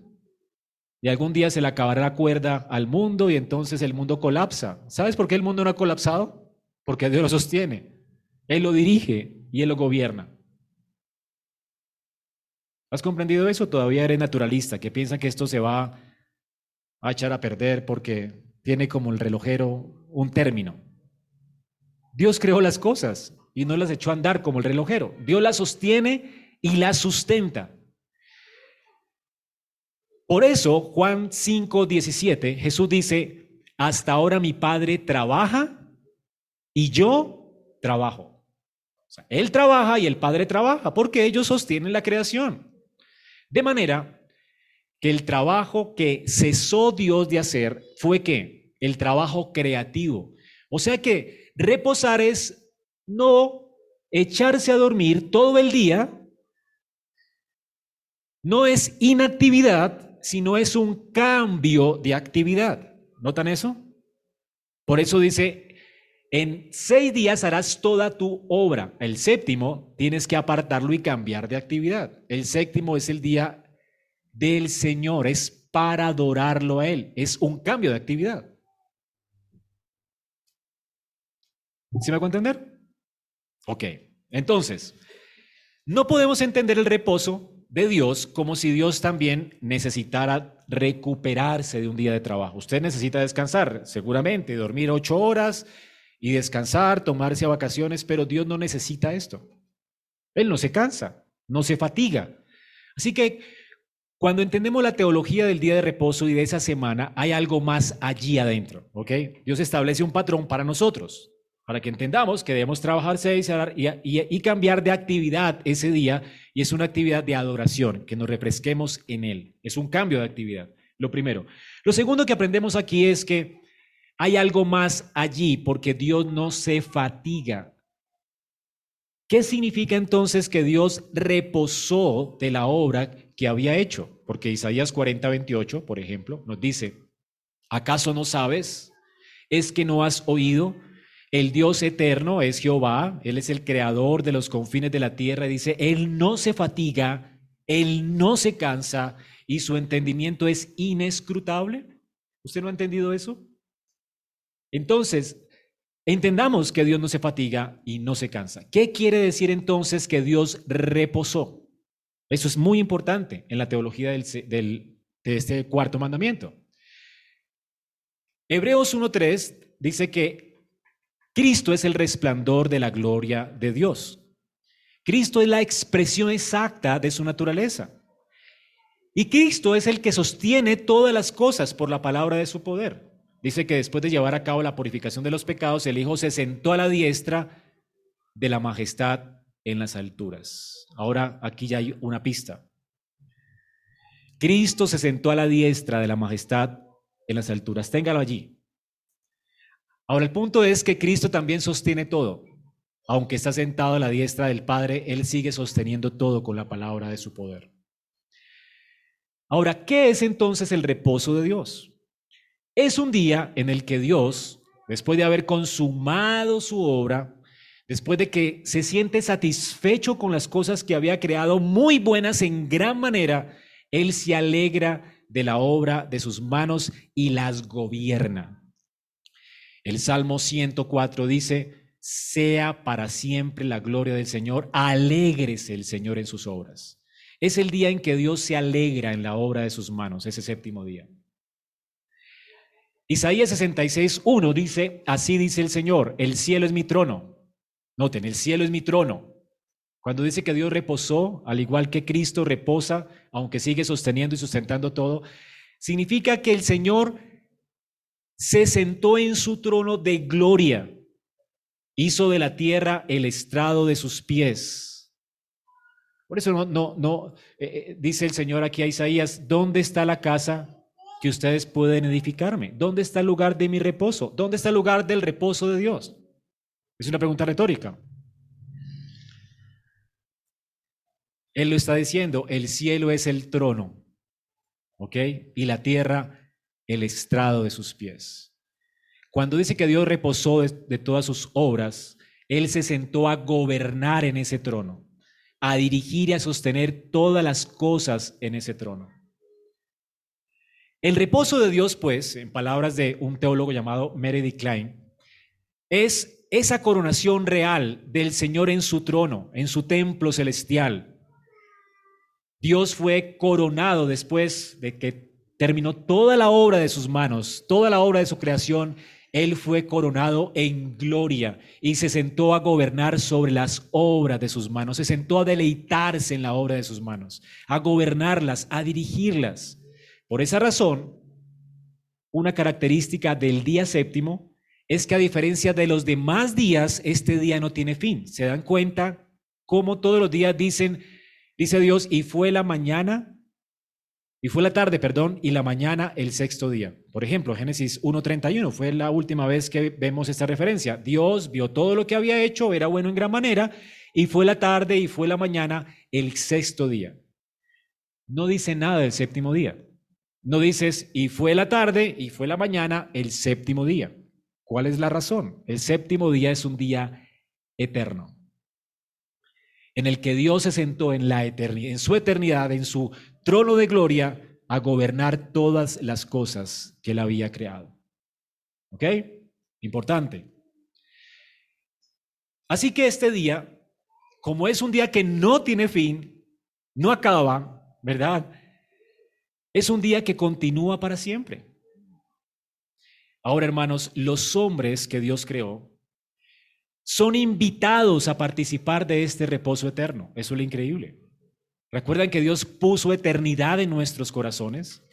A: Y algún día se le acabará la cuerda al mundo y entonces el mundo colapsa. ¿Sabes por qué el mundo no ha colapsado? Porque Dios lo sostiene. Él lo dirige y Él lo gobierna. ¿Has comprendido eso? Todavía eres naturalista, que piensa que esto se va a echar a perder porque tiene como el relojero un término. Dios creó las cosas y no las echó a andar como el relojero. Dios las sostiene y las sustenta. Por eso, Juan 5, 17, Jesús dice, hasta ahora mi Padre trabaja y yo trabajo. Él trabaja y el Padre trabaja porque ellos sostienen la creación. De manera que el trabajo que cesó Dios de hacer fue que el trabajo creativo. O sea que reposar es no echarse a dormir todo el día no es inactividad, sino es un cambio de actividad. ¿Notan eso? Por eso dice, en seis días harás toda tu obra. El séptimo tienes que apartarlo y cambiar de actividad. El séptimo es el día del Señor, es para adorarlo a Él. Es un cambio de actividad. ¿Sí me a entender? Ok, entonces, no podemos entender el reposo de Dios como si Dios también necesitara recuperarse de un día de trabajo. Usted necesita descansar, seguramente, dormir ocho horas y descansar, tomarse a vacaciones, pero Dios no necesita esto. Él no se cansa, no se fatiga. Así que cuando entendemos la teología del día de reposo y de esa semana, hay algo más allí adentro, ¿ok? Dios establece un patrón para nosotros para que entendamos que debemos trabajar seis y, y, cambiar de actividad ese día, y es una actividad de adoración, que nos refresquemos en él. Es un cambio de actividad, lo primero. Lo segundo que aprendemos aquí es que hay algo más allí, porque Dios no se fatiga. ¿Qué significa entonces que Dios reposó de la obra que había hecho? Porque Isaías 40, 28, por ejemplo, nos dice, ¿acaso no sabes? ¿Es que no has oído? El Dios eterno es Jehová, Él es el creador de los confines de la tierra. Dice, Él no se fatiga, Él no se cansa y su entendimiento es inescrutable. ¿Usted no ha entendido eso? Entonces, entendamos que Dios no se fatiga y no se cansa. ¿Qué quiere decir entonces que Dios reposó? Eso es muy importante en la teología de este cuarto mandamiento. Hebreos 1.3 dice que Cristo es el resplandor de la gloria de Dios. Cristo es la expresión exacta de su naturaleza. Y Cristo es el que sostiene todas las cosas por la palabra de su poder. Dice que después de llevar a cabo la purificación de los pecados, el Hijo se sentó a la diestra de la majestad en las alturas. Ahora aquí ya hay una pista. Cristo se sentó a la diestra de la majestad en las alturas. Téngalo allí. Ahora, el punto es que Cristo también sostiene todo. Aunque está sentado a la diestra del Padre, Él sigue sosteniendo todo con la palabra de su poder. Ahora, ¿qué es entonces el reposo de Dios? Es un día en el que Dios, después de haber consumado su obra, después de que se siente satisfecho con las cosas que había creado, muy buenas en gran manera, Él se alegra de la obra de sus manos y las gobierna. El Salmo 104 dice, sea para siempre la gloria del Señor, alégrese el Señor en sus obras. Es el día en que Dios se alegra en la obra de sus manos, ese séptimo día. Isaías 66, 1 dice, así dice el Señor, el cielo es mi trono. Noten, el cielo es mi trono. Cuando dice que Dios reposó, al igual que Cristo reposa, aunque sigue sosteniendo y sustentando todo, significa que el Señor se sentó en su trono de gloria, hizo de la tierra el estrado de sus pies. Por eso no, no, no, eh, eh, dice el Señor aquí a Isaías, ¿dónde está la casa que ustedes pueden edificarme? ¿Dónde está el lugar de mi reposo? ¿Dónde está el lugar del reposo de Dios? Es una pregunta retórica. Él lo está diciendo, el cielo es el trono, ¿ok? Y la tierra el estrado de sus pies. Cuando dice que Dios reposó de, todas sus obras, Él se sentó a gobernar en ese trono, a dirigir y a sostener todas las cosas en ese trono. El reposo de Dios, pues, en palabras de un teólogo llamado Meredith Klein, es esa coronación real del Señor en su trono, en su templo celestial. Dios fue coronado después de que terminó toda la obra de sus manos, toda la obra de su creación, él fue coronado en gloria y se sentó a gobernar sobre las obras de sus manos, se sentó a deleitarse en la obra de sus manos, a gobernarlas, a dirigirlas. Por esa razón, una característica del día séptimo es que a diferencia de los demás días, este día no tiene fin. ¿Se dan cuenta cómo todos los días dicen, dice Dios, y fue la mañana Y fue la tarde, perdón, y la mañana el sexto día. Por ejemplo, Génesis 1.31 fue la última vez que vemos esta referencia. Dios vio todo lo que había hecho, era bueno en gran manera, y fue la tarde y fue la mañana el sexto día. No dice nada del séptimo día. No dices, y fue la tarde y fue la mañana el séptimo día. ¿Cuál es la razón? El séptimo día es un día eterno, en el que Dios se sentó en, la eternidad, en su eternidad, en su trono de gloria, a gobernar todas las cosas que él había creado. ¿Ok? Importante. Así que este día, como es un día que no tiene fin, no acaba, ¿verdad? Es un día que continúa para siempre. Ahora, hermanos, los hombres que Dios creó son invitados a participar de este reposo eterno. Eso es lo increíble. ¿Recuerdan que Dios puso eternidad en nuestros corazones?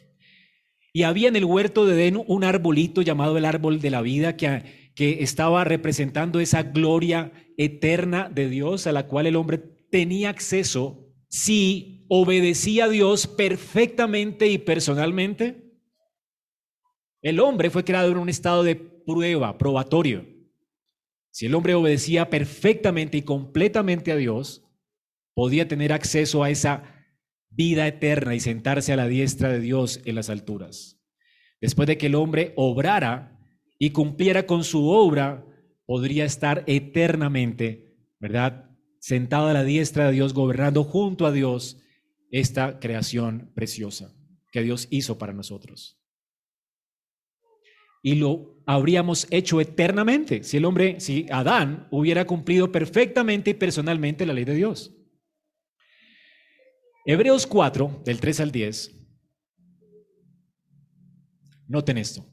A: Y había en el huerto de Edén un arbolito llamado el árbol de la vida que, que estaba representando esa gloria eterna de Dios a la cual el hombre tenía acceso si obedecía a Dios perfectamente y personalmente? El hombre fue creado en un estado de prueba, probatorio. Si el hombre obedecía perfectamente y completamente a Dios, podía tener acceso a esa vida eterna y sentarse a la diestra de Dios en las alturas. Después de que el hombre obrara y cumpliera con su obra, podría estar eternamente, ¿verdad? sentado a la diestra de Dios, gobernando junto a Dios esta creación preciosa que Dios hizo para nosotros. Y lo habríamos hecho eternamente si el hombre, si Adán hubiera cumplido perfectamente y personalmente la ley de Dios. Hebreos 4, del 3 al 10. Noten esto.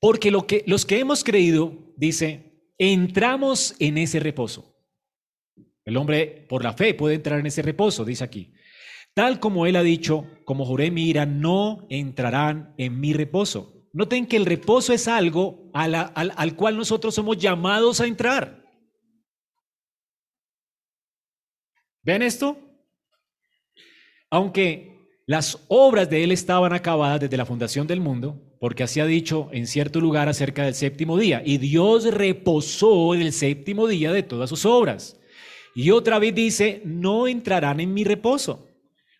A: Porque lo que, los que hemos creído, dice, entramos en ese reposo. El hombre por la fe puede entrar en ese reposo, dice aquí. Tal como él ha dicho, como juré mi ira, no entrarán en mi reposo. Noten que el reposo es algo al, al cual nosotros somos llamados a entrar. ¿Ven esto? Aunque las obras de él estaban acabadas desde la fundación del mundo, porque así ha dicho en cierto lugar acerca del séptimo día. Y Dios reposó en el séptimo día de todas sus obras. Y otra vez dice, no entrarán en mi reposo.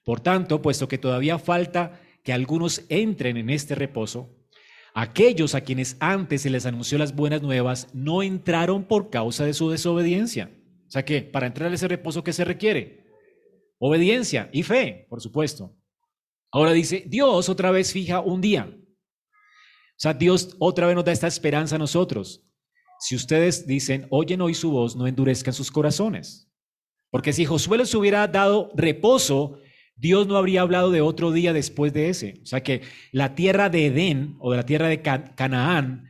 A: Por tanto, puesto que todavía falta que algunos entren en este reposo, aquellos a quienes antes se les anunció las buenas nuevas no entraron por causa de su desobediencia. O sea que para entrar a ese reposo, ¿qué se requiere? Obediencia y fe, por supuesto. Ahora dice, Dios otra vez fija un día. O sea, Dios otra vez nos da esta esperanza a nosotros. Si ustedes dicen, oyen hoy su voz, no endurezcan sus corazones. Porque si Josué les hubiera dado reposo, Dios no habría hablado de otro día después de ese. O sea que la tierra de Edén o de la tierra de Canaán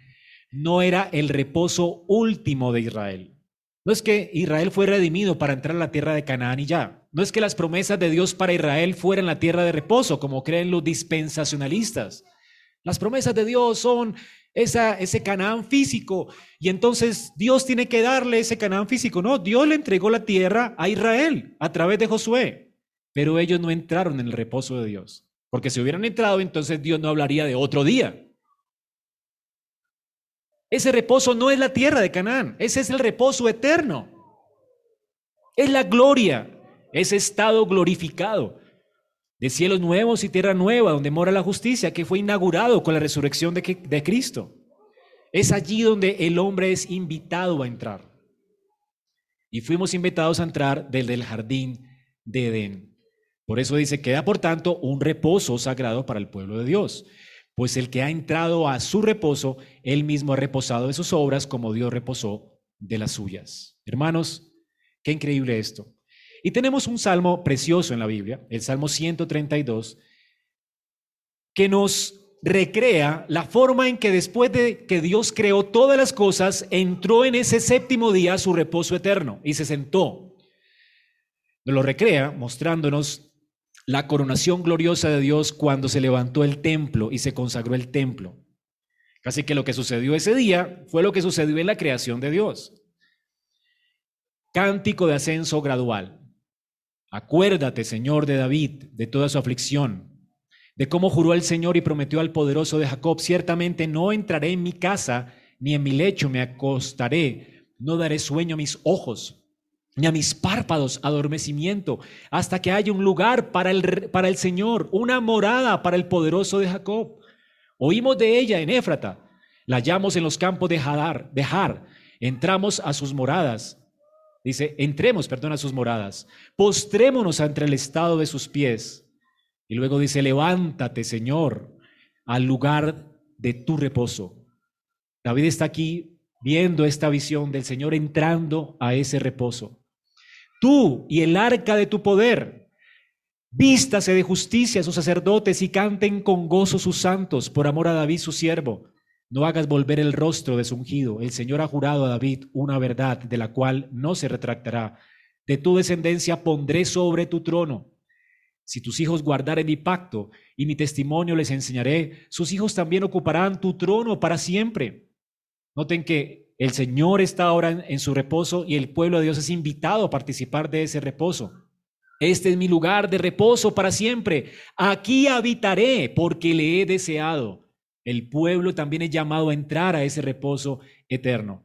A: no era el reposo último de Israel. No es que Israel fue redimido para entrar a la tierra de Canaán y ya. No es que las promesas de Dios para Israel fueran la tierra de reposo, como creen los dispensacionalistas. Las promesas de Dios son ese Canaán físico. Y entonces Dios tiene que darle ese Canaán físico. No, Dios le entregó la tierra a Israel a través de Josué. Pero ellos no entraron en el reposo de Dios. Porque si hubieran entrado, entonces Dios no hablaría de otro día. Ese reposo no es la tierra de Canaán, ese es el reposo eterno. Es la gloria, ese estado glorificado de cielos nuevos y tierra nueva, donde mora la justicia, que fue inaugurado con la resurrección de, Cristo. Es allí donde el hombre es invitado a entrar. Y fuimos invitados a entrar desde el jardín de Edén. Por eso dice, queda por tanto un reposo sagrado para el pueblo de Dios. Pues el que ha entrado a su reposo, él mismo ha reposado de sus obras como Dios reposó de las suyas. Hermanos, qué increíble esto. Y tenemos un salmo precioso en la Biblia, el Salmo 132, que nos recrea la forma en que después de que Dios creó todas las cosas, entró en ese séptimo día su reposo eterno y se sentó. Nos lo recrea mostrándonos la coronación gloriosa de Dios cuando se levantó el templo y se consagró el templo. Casi que lo que sucedió ese día fue lo que sucedió en la creación de Dios. Cántico de ascenso gradual. Acuérdate, Señor, de David, de toda su aflicción, de cómo juró el Señor y prometió al poderoso de Jacob, ciertamente no entraré en mi casa, ni en mi lecho me acostaré, no daré sueño a mis ojos, ni a mis párpados adormecimiento, hasta que haya un lugar para el, para el Señor, una morada para el poderoso de Jacob. Oímos de ella en Éfrata, la hallamos en los campos de Hadar, de Har, entramos a sus moradas. Dice, entremos, perdón, a sus moradas, postrémonos ante el estado de sus pies. Y luego dice, levántate, Señor, al lugar de tu reposo. David está aquí viendo esta visión del Señor entrando a ese reposo. Tú y el arca de tu poder, vístase de justicia sus sacerdotes y canten con gozo sus santos por amor a David su siervo no hagas volver el rostro de su ungido. El Señor ha jurado a David una verdad de la cual no se retractará. De tu descendencia pondré sobre tu trono. Si tus hijos guardaren mi pacto y mi testimonio les enseñaré, sus hijos también ocuparán tu trono para siempre. Noten que el Señor está ahora en, su reposo y el pueblo de Dios es invitado a participar de ese reposo. Este es mi lugar de reposo para siempre. Aquí habitaré porque le he deseado. El pueblo también es llamado a entrar a ese reposo eterno.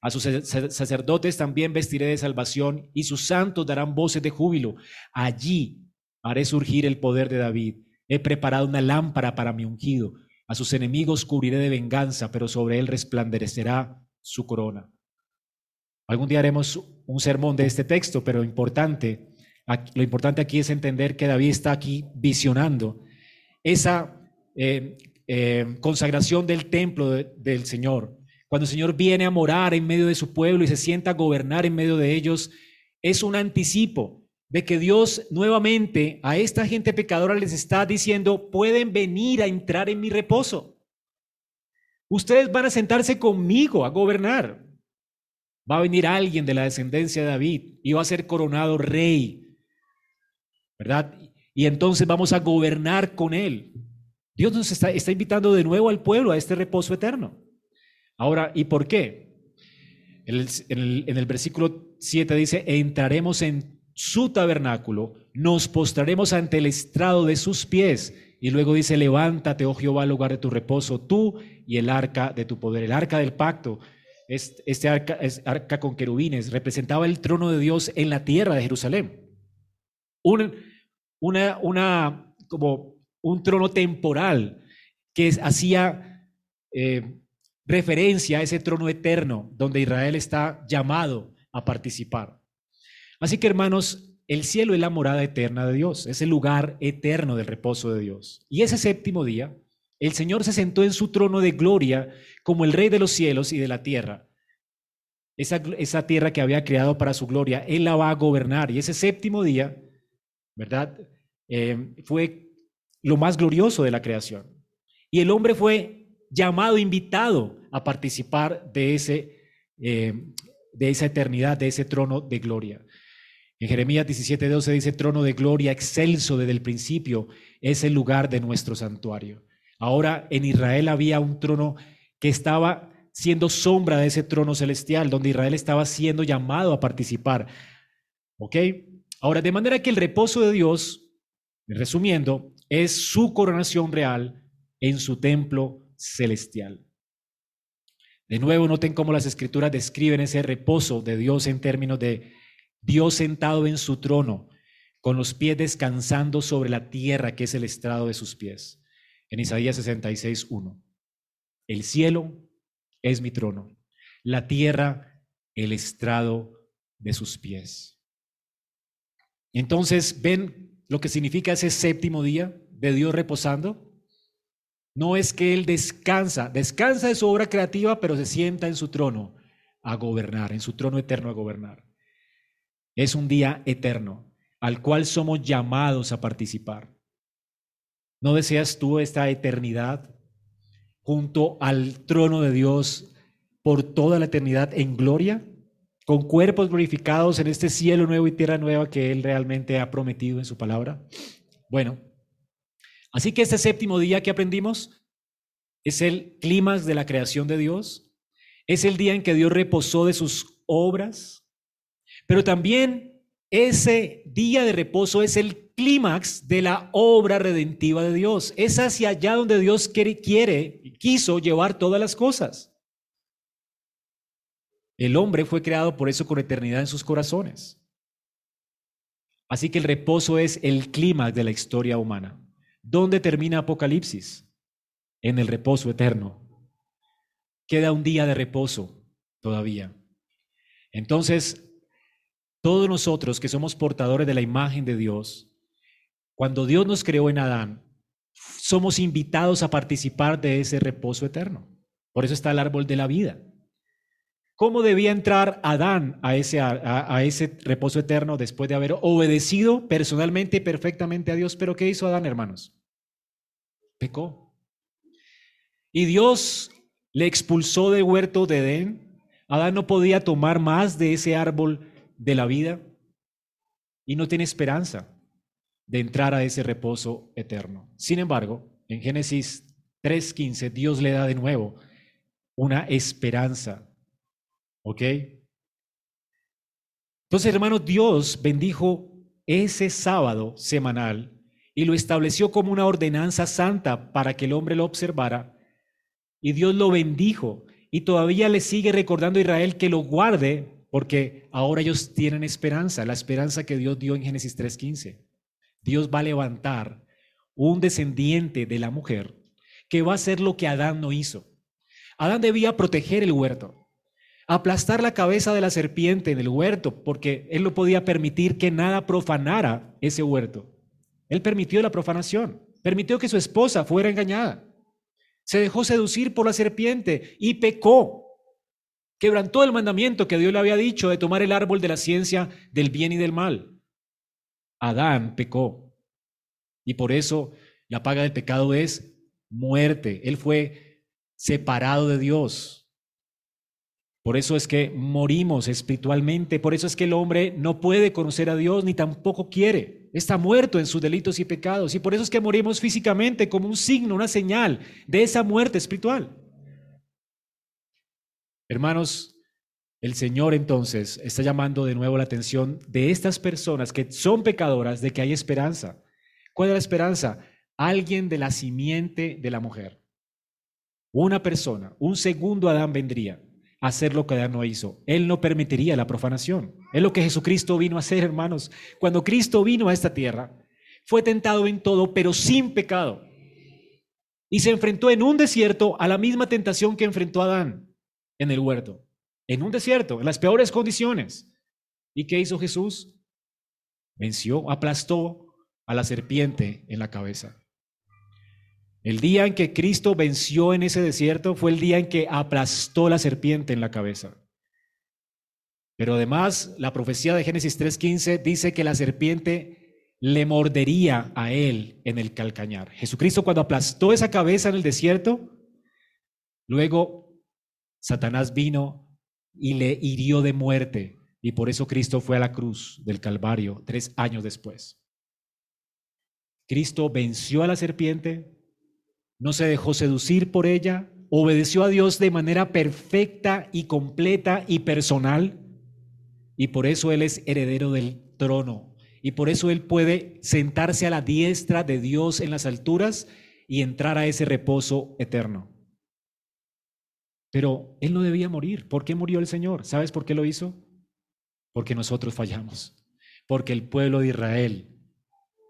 A: A sus sacerdotes también vestiré de salvación y sus santos darán voces de júbilo. Allí haré surgir el poder de David. He preparado una lámpara para mi ungido. A sus enemigos cubriré de venganza, pero sobre él resplandecerá su corona. Algún día haremos un sermón de este texto, pero importante, lo importante aquí es entender que David está aquí visionando esa eh, eh, consagración del templo del Señor, cuando el Señor viene a morar en medio de su pueblo y se sienta a gobernar en medio de ellos, es un anticipo de que Dios nuevamente a esta gente pecadora les está diciendo, pueden venir a entrar en mi reposo. Ustedes van a sentarse conmigo a gobernar. Va a venir alguien de la descendencia de David y va a ser coronado rey. ¿Verdad? Y entonces vamos a gobernar con él. Dios nos está, invitando de nuevo al pueblo a este reposo eterno. Ahora, ¿y por qué? En el, versículo 7 dice, entraremos en su tabernáculo, nos postraremos ante el estrado de sus pies. Y luego dice, levántate, oh Jehová, al lugar de tu reposo, tú y el arca de tu poder. El arca del pacto, este arca, arca con querubines, representaba el trono de Dios en la tierra de Jerusalén. una, una, como un trono temporal que hacía eh, referencia a ese trono eterno donde Israel está llamado a participar. Así que hermanos, el cielo es la morada eterna de Dios, es el lugar eterno del reposo de Dios. Y ese séptimo día, el Señor se sentó en su trono de gloria como el Rey de los cielos y de la tierra. Esa, esa tierra que había creado para su gloria, Él la va a gobernar. Y ese séptimo día, ¿verdad? Eh, fue lo más glorioso de la creación. Y el hombre fue llamado, invitado a participar de, ese, eh, de esa eternidad, de ese trono de gloria. En Jeremías 17:12 dice, trono de gloria excelso desde el principio, es el lugar de nuestro santuario. Ahora en Israel había un trono que estaba siendo sombra de ese trono celestial, donde Israel estaba siendo llamado a participar. ¿Ok? Ahora, de manera que el reposo de Dios, resumiendo, es su coronación real en su templo celestial. De nuevo, noten cómo las escrituras describen ese reposo de Dios en términos de Dios sentado en su trono, con los pies descansando sobre la tierra que es el estrado de sus pies. En Isaías 66, 1. El cielo es mi trono, la tierra el estrado de sus pies. Entonces, ¿ven lo que significa ese séptimo día de Dios reposando? No es que Él descansa, descansa de su obra creativa, pero se sienta en su trono a gobernar, en su trono eterno a gobernar. Es un día eterno al cual somos llamados a participar. ¿No deseas tú esta eternidad junto al trono de Dios por toda la eternidad en gloria? con cuerpos glorificados en este cielo nuevo y tierra nueva que Él realmente ha prometido en su palabra? Bueno, así que este séptimo día que aprendimos es el clímax de la creación de Dios, es el día en que Dios reposó de sus obras, pero también ese día de reposo es el clímax de la obra redentiva de Dios. Es hacia allá donde Dios quiere, quiere, quiso llevar todas las cosas. El hombre fue creado por eso con eternidad en sus corazones. Así que el reposo es el clímax de la historia humana. ¿Dónde termina Apocalipsis? En el reposo eterno. Queda un día de reposo todavía. Entonces, todos nosotros que somos portadores de la imagen de Dios, cuando Dios nos creó en Adán, somos invitados a participar de ese reposo eterno. Por eso está el árbol de la vida. ¿Cómo debía entrar Adán a ese, reposo eterno después de haber obedecido personalmente y perfectamente a Dios? Pero ¿qué hizo Adán, hermanos? Pecó. Y Dios le expulsó del huerto de Edén. Adán no podía tomar más de ese árbol de la vida y no tiene esperanza de entrar a ese reposo eterno. Sin embargo, en Génesis 3.15, Dios le da de nuevo una esperanza. ¿Ok? Entonces, hermanos, Dios bendijo ese sábado semanal y lo estableció como una ordenanza santa para que el hombre lo observara. Y Dios lo bendijo y todavía le sigue recordando a Israel que lo guarde porque ahora ellos tienen esperanza, la esperanza que Dios dio en Génesis 3.15. Dios va a levantar un descendiente de la mujer que va a hacer lo que Adán no hizo. Adán debía proteger el huerto, aplastar la cabeza de la serpiente en el huerto, porque él no podía permitir que nada profanara ese huerto. Él permitió la profanación, permitió que su esposa fuera engañada. Se dejó seducir por la serpiente y pecó quebrantó el mandamiento que Dios le había dicho de tomar el árbol de la ciencia del bien y del mal. Adán pecó. Y por eso la paga del pecado es muerte. Él fue separado de Dios. Por eso es que morimos espiritualmente. Por eso es que el hombre no puede conocer a Dios ni tampoco quiere. Está muerto en sus delitos y pecados. Y por eso es que morimos físicamente como un signo, una señal de esa muerte espiritual. Hermanos, el Señor entonces está llamando de nuevo la atención de estas personas que son pecadoras de que hay esperanza. ¿Cuál es la esperanza? Alguien de la simiente de la mujer. Una persona, un segundo Adán vendría hacer lo que Adán no hizo. Él no permitiría la profanación. Es lo que Jesucristo vino a hacer, hermanos. Cuando Cristo vino a esta tierra, fue tentado en todo, pero sin pecado. Y se enfrentó en un desierto a la misma tentación que enfrentó Adán en el huerto, en un desierto, en las peores condiciones. ¿Y qué hizo Jesús? Venció, aplastó a la serpiente en la cabeza. El día en que Cristo venció en ese desierto fue el día en que aplastó la serpiente en la cabeza. Pero además, la profecía de Génesis 3.15 dice que la serpiente le mordería a él en el calcañar. Jesucristo cuando aplastó esa cabeza en el desierto, luego Satanás vino y le hirió de muerte y por eso Cristo fue a la cruz del Calvario tres años después. Cristo venció a la serpiente, no se dejó seducir por ella, obedeció a Dios de manera perfecta y completa y personal y por eso Él es heredero del trono y por eso Él puede sentarse a la diestra de Dios en las alturas y entrar a ese reposo eterno. Pero él no debía morir. ¿Por qué murió el Señor? ¿Sabes por qué lo hizo? Porque nosotros fallamos. Porque el pueblo de Israel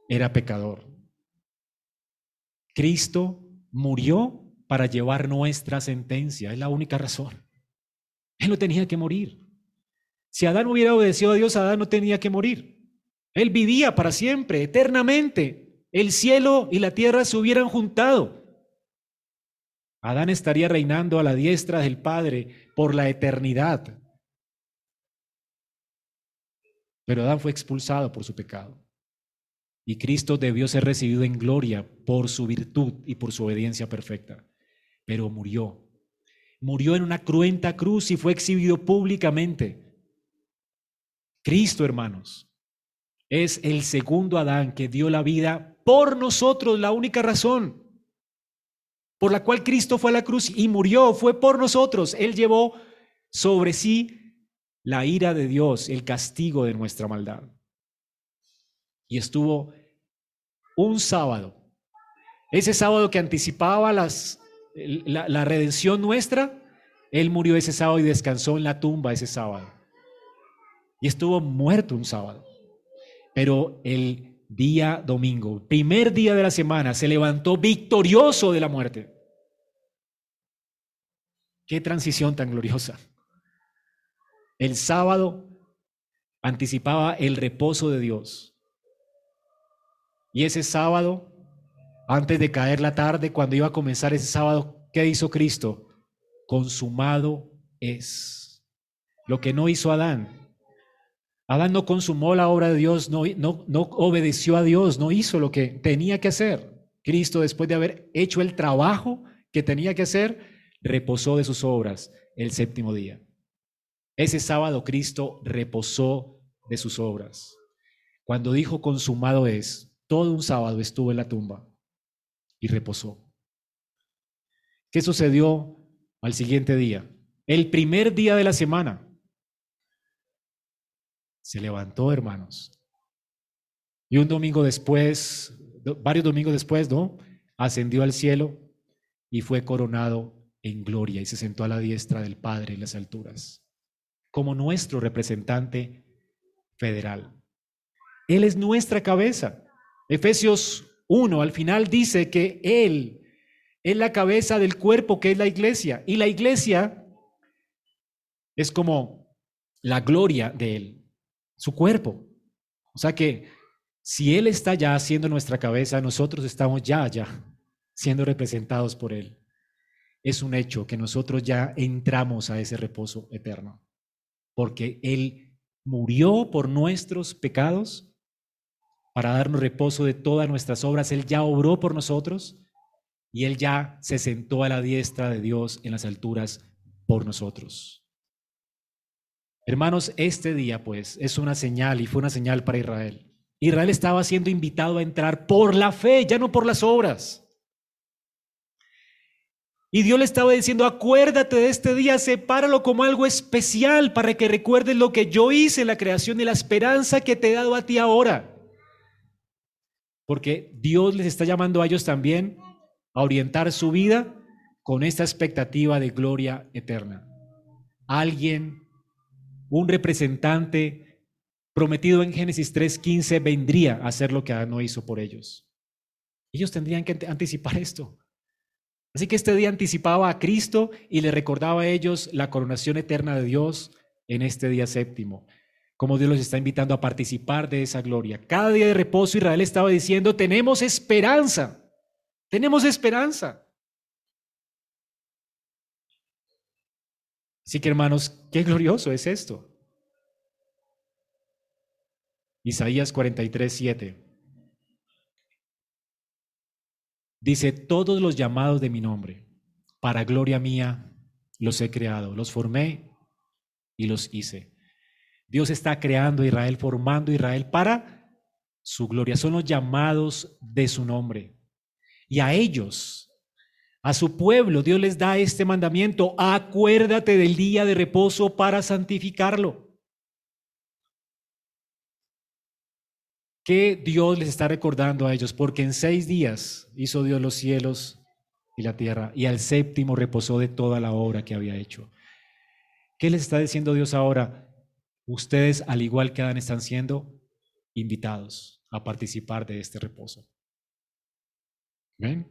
A: era pecador. Cristo murió para llevar nuestra sentencia. Es la única razón. Él no tenía que morir. Si Adán hubiera obedecido a Dios, Adán no tenía que morir. Él vivía para siempre, eternamente. El cielo y la tierra se hubieran juntado. Adán estaría reinando a la diestra del Padre por la eternidad. Pero Adán fue expulsado por su pecado. Y Cristo debió ser recibido en gloria por su virtud y por su obediencia perfecta. Pero murió. Murió en una cruenta cruz y fue exhibido públicamente. Cristo, hermanos, es el segundo Adán que dio la vida por nosotros, la única razón por la cual Cristo fue a la cruz y murió, fue por nosotros. Él llevó sobre sí la ira de Dios, el castigo de nuestra maldad. Y estuvo un sábado. Ese sábado que anticipaba la, la redención nuestra, Él murió ese sábado y descansó en la tumba ese sábado. Y estuvo muerto un sábado. Pero el día domingo, primer día de la semana, se levantó victorioso de la muerte. Qué transición tan gloriosa. El sábado anticipaba el reposo de Dios. Y ese sábado, antes de caer la tarde, cuando iba a comenzar ese sábado, ¿qué hizo Cristo? Consumado es. Lo que no hizo Adán. Adán no consumó la obra de Dios, no, no, obedeció a Dios, no hizo lo que tenía que hacer. Cristo, después de haber hecho el trabajo que tenía que hacer, reposó de sus obras el séptimo día. Ese sábado Cristo reposó de sus obras. Cuando dijo consumado es, todo un sábado estuvo en la tumba y reposó. ¿Qué sucedió al siguiente día? El primer día de la semana. Se levantó, hermanos. Y un domingo después, varios domingos después, ¿no? Ascendió al cielo y fue coronado en gloria y se sentó a la diestra del Padre en las alturas, como nuestro representante federal. Él es nuestra cabeza. Efesios 1 al final dice que Él es la cabeza del cuerpo que es la iglesia. Y la iglesia es como la gloria de Él, su cuerpo. O sea que si Él está ya siendo nuestra cabeza, nosotros estamos ya allá, siendo representados por Él es un hecho que nosotros ya entramos a ese reposo eterno, porque Él murió por nuestros pecados para darnos reposo de todas nuestras obras, Él ya obró por nosotros y Él ya se sentó a la diestra de Dios en las alturas por nosotros. Hermanos, este día pues es una señal y fue una señal para Israel. Israel estaba siendo invitado a entrar por la fe, ya no por las obras. Y Dios le estaba diciendo, acuérdate de este día, sepáralo como algo especial para que recuerdes lo que yo hice en la creación y la esperanza que te he dado a ti ahora. Porque Dios les está llamando a ellos también a orientar su vida con esta expectativa de gloria eterna. Alguien, un representante prometido en Génesis 3:15 vendría a hacer lo que Adán no hizo por ellos. Ellos tendrían que anticipar esto. Así que este día anticipaba a Cristo y le recordaba a ellos la coronación eterna de Dios en este día séptimo. Como Dios los está invitando a participar de esa gloria. Cada día de reposo Israel estaba diciendo, tenemos esperanza, tenemos esperanza. Así que hermanos, qué glorioso es esto. Isaías 43, 7. Dice, todos los llamados de mi nombre, para gloria mía, los he creado, los formé y los hice. Dios está creando a Israel, formando a Israel para su gloria. Son los llamados de su nombre. Y a ellos, a su pueblo, Dios les da este mandamiento, acuérdate del día de reposo para santificarlo. ¿Qué Dios les está recordando a ellos? Porque en seis días hizo Dios los cielos y la tierra, y al séptimo reposó de toda la obra que había hecho. ¿Qué les está diciendo Dios ahora? Ustedes, al igual que Adán, están siendo invitados a participar de este reposo. ¿Ven?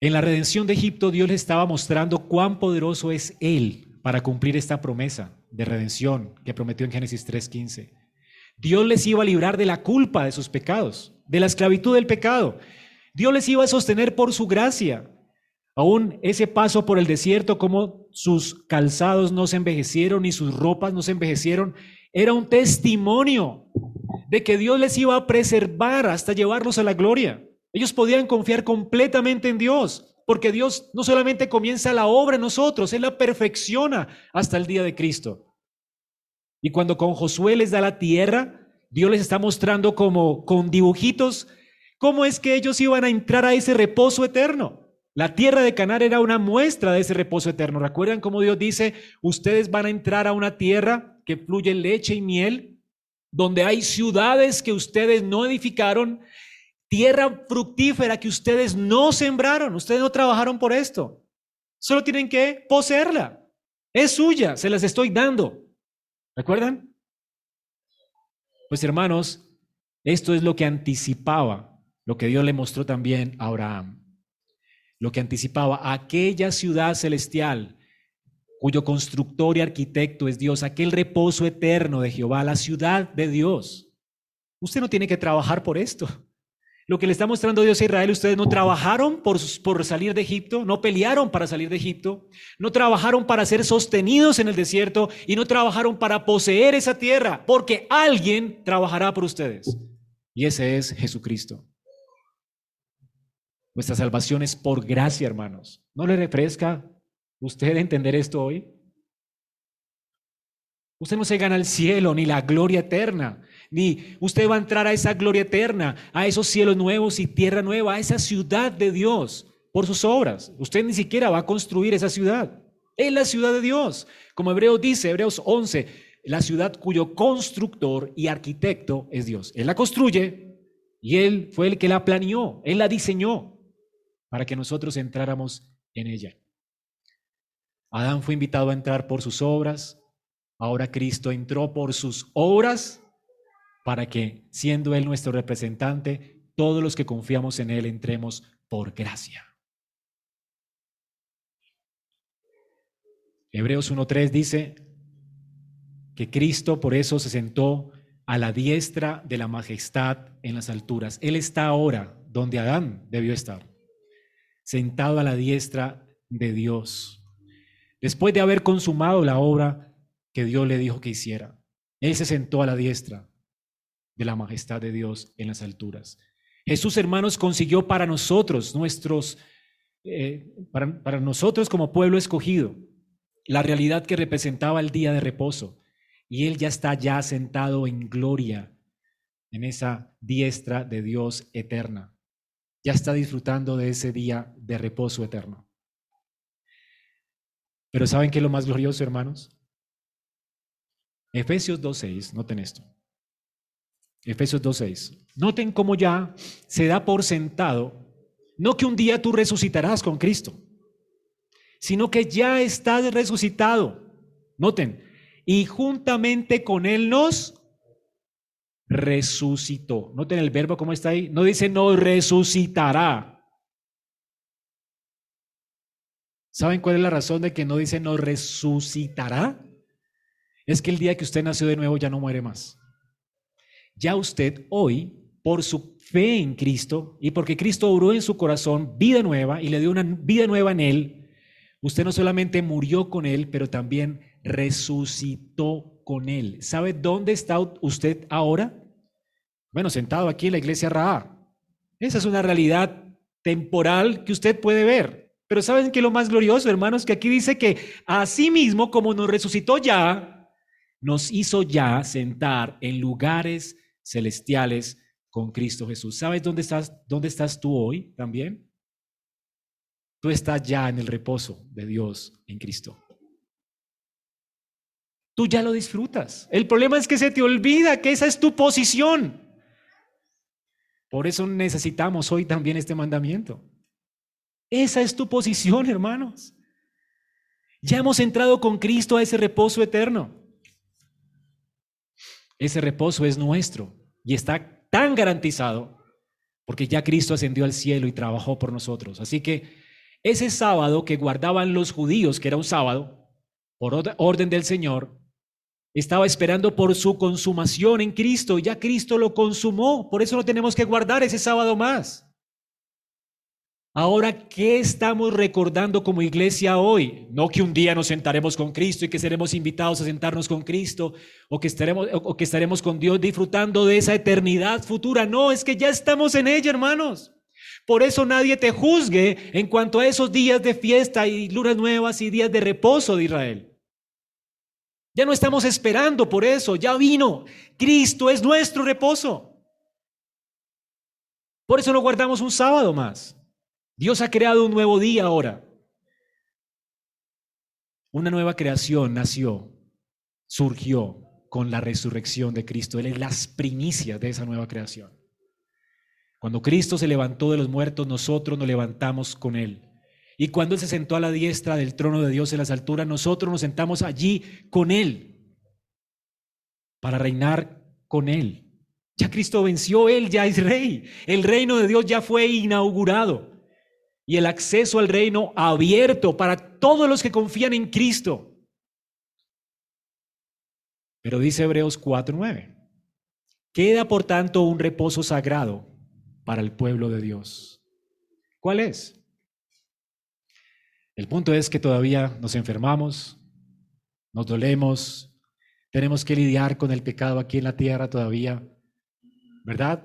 A: En la redención de Egipto, Dios les estaba mostrando cuán poderoso es Él para cumplir esta promesa de redención que prometió en Génesis 3.15. Dios les iba a librar de la culpa de sus pecados, de la esclavitud del pecado. Dios les iba a sostener por su gracia. Aún ese paso por el desierto, como sus calzados no se envejecieron y sus ropas no se envejecieron, era un testimonio de que Dios les iba a preservar hasta llevarlos a la gloria. Ellos podían confiar completamente en Dios, porque Dios no solamente comienza la obra en nosotros, Él la perfecciona hasta el día de Cristo. Y cuando con Josué les da la tierra, Dios les está mostrando como con dibujitos cómo es que ellos iban a entrar a ese reposo eterno. La tierra de Canaán era una muestra de ese reposo eterno. ¿Recuerdan cómo Dios dice, ustedes van a entrar a una tierra que fluye leche y miel? donde hay ciudades que ustedes no edificaron, tierra fructífera que ustedes no sembraron, ustedes no trabajaron por esto. Solo tienen que poseerla. Es suya, se las estoy dando. ¿Recuerdan? Pues hermanos, esto es lo que anticipaba, lo que Dios le mostró también a Abraham. Lo que anticipaba aquella ciudad celestial cuyo constructor y arquitecto es Dios, aquel reposo eterno de Jehová, la ciudad de Dios. Usted no tiene que trabajar por esto. Lo que le está mostrando Dios a Israel, ustedes no trabajaron por, por, salir de Egipto, no pelearon para salir de Egipto, no trabajaron para ser sostenidos en el desierto y no trabajaron para poseer esa tierra, porque alguien trabajará por ustedes. Y ese es Jesucristo. Nuestra salvación es por gracia, hermanos. ¿No le refresca usted entender esto hoy? Usted no se gana el cielo ni la gloria eterna, ni usted va a entrar a esa gloria eterna, a esos cielos nuevos y tierra nueva, a esa ciudad de Dios por sus obras. Usted ni siquiera va a construir esa ciudad. Es la ciudad de Dios. Como Hebreos dice, Hebreos 11, la ciudad cuyo constructor y arquitecto es Dios. Él la construye y Él fue el que la planeó, Él la diseñó para que nosotros entráramos en ella. Adán fue invitado a entrar por sus obras, ahora Cristo entró por sus obras para que, siendo Él nuestro representante, todos los que confiamos en Él entremos por gracia. Hebreos 1.3 dice que Cristo por eso se sentó a la diestra de la majestad en las alturas. Él está ahora donde Adán debió estar sentado a la diestra de Dios, después de haber consumado la obra que Dios le dijo que hiciera. Él se sentó a la diestra de la majestad de Dios en las alturas. Jesús, hermanos, consiguió para nosotros, nuestros, eh, para, para nosotros como pueblo escogido, la realidad que representaba el día de reposo. Y Él ya está ya sentado en gloria en esa diestra de Dios eterna ya está disfrutando de ese día de reposo eterno. Pero ¿saben qué es lo más glorioso, hermanos? Efesios 2.6, noten esto. Efesios 2.6. Noten cómo ya se da por sentado, no que un día tú resucitarás con Cristo, sino que ya estás resucitado. Noten, y juntamente con Él nos resucitó. Noten el verbo cómo está ahí. No dice no resucitará. ¿Saben cuál es la razón de que no dice no resucitará? Es que el día que usted nació de nuevo ya no muere más. Ya usted hoy, por su fe en Cristo y porque Cristo oró en su corazón vida nueva y le dio una vida nueva en él, usted no solamente murió con él, pero también resucitó con él. ¿Sabe dónde está usted ahora? Bueno, sentado aquí en la iglesia Ra. Esa es una realidad temporal que usted puede ver. Pero ¿saben qué lo más glorioso, hermanos? Que aquí dice que así mismo como nos resucitó ya, nos hizo ya sentar en lugares celestiales con Cristo Jesús. ¿Sabes dónde estás, dónde estás tú hoy también? Tú estás ya en el reposo de Dios en Cristo. Tú ya lo disfrutas. El problema es que se te olvida que esa es tu posición. Por eso necesitamos hoy también este mandamiento. Esa es tu posición, hermanos. Ya hemos entrado con Cristo a ese reposo eterno. Ese reposo es nuestro y está tan garantizado porque ya Cristo ascendió al cielo y trabajó por nosotros. Así que ese sábado que guardaban los judíos, que era un sábado, por orden del Señor, estaba esperando por su consumación en Cristo ya Cristo lo consumó. Por eso no tenemos que guardar ese sábado más. Ahora, ¿qué estamos recordando como iglesia hoy? No que un día nos sentaremos con Cristo y que seremos invitados a sentarnos con Cristo o que estaremos, o que estaremos con Dios disfrutando de esa eternidad futura. No, es que ya estamos en ella, hermanos. Por eso nadie te juzgue en cuanto a esos días de fiesta y lunas nuevas y días de reposo de Israel. Ya no estamos esperando por eso, ya vino. Cristo es nuestro reposo. Por eso no guardamos un sábado más. Dios ha creado un nuevo día ahora. Una nueva creación nació, surgió. con la resurrección de Cristo. Él es las primicias de esa nueva creación. Cuando Cristo se levantó de los muertos, nosotros nos levantamos con Él. Y cuando Él se sentó a la diestra del trono de Dios en las alturas, nosotros nos sentamos allí con Él para reinar con Él. Ya Cristo venció, Él ya es rey. El reino de Dios ya fue inaugurado. Y el acceso al reino abierto para todos los que confían en Cristo. Pero dice Hebreos 4:9, queda por tanto un reposo sagrado para el pueblo de Dios. ¿Cuál es? El punto es que todavía nos enfermamos, nos dolemos, tenemos que lidiar con el pecado aquí en la tierra todavía, ¿verdad?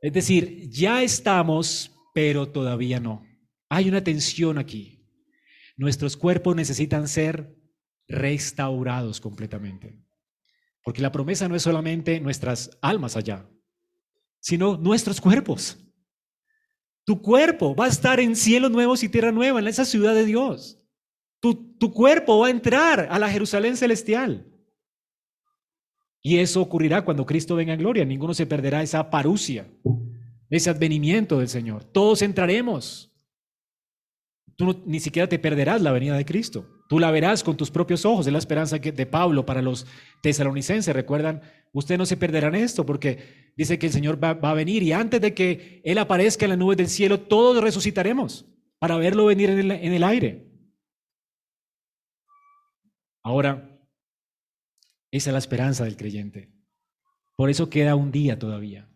A: Es decir, ya estamos, pero todavía no. Hay una tensión aquí. Nuestros cuerpos necesitan ser restaurados completamente. Porque la promesa no es solamente nuestras almas allá, sino nuestros cuerpos. Tu cuerpo va a estar en cielos nuevos y tierra nueva, en esa ciudad de Dios. Tu, tu cuerpo va a entrar a la Jerusalén celestial. Y eso ocurrirá cuando Cristo venga en gloria. Ninguno se perderá esa parucia, ese advenimiento del Señor. Todos entraremos. Tú ni siquiera te perderás la venida de Cristo. Tú la verás con tus propios ojos. Es la esperanza de Pablo para los tesalonicenses. Recuerdan, ustedes no se perderán esto porque dice que el Señor va, a venir y antes de que Él aparezca en las nubes del cielo, todos resucitaremos para verlo venir en el, en el aire. Ahora, esa es la esperanza del creyente. Por eso queda un día todavía.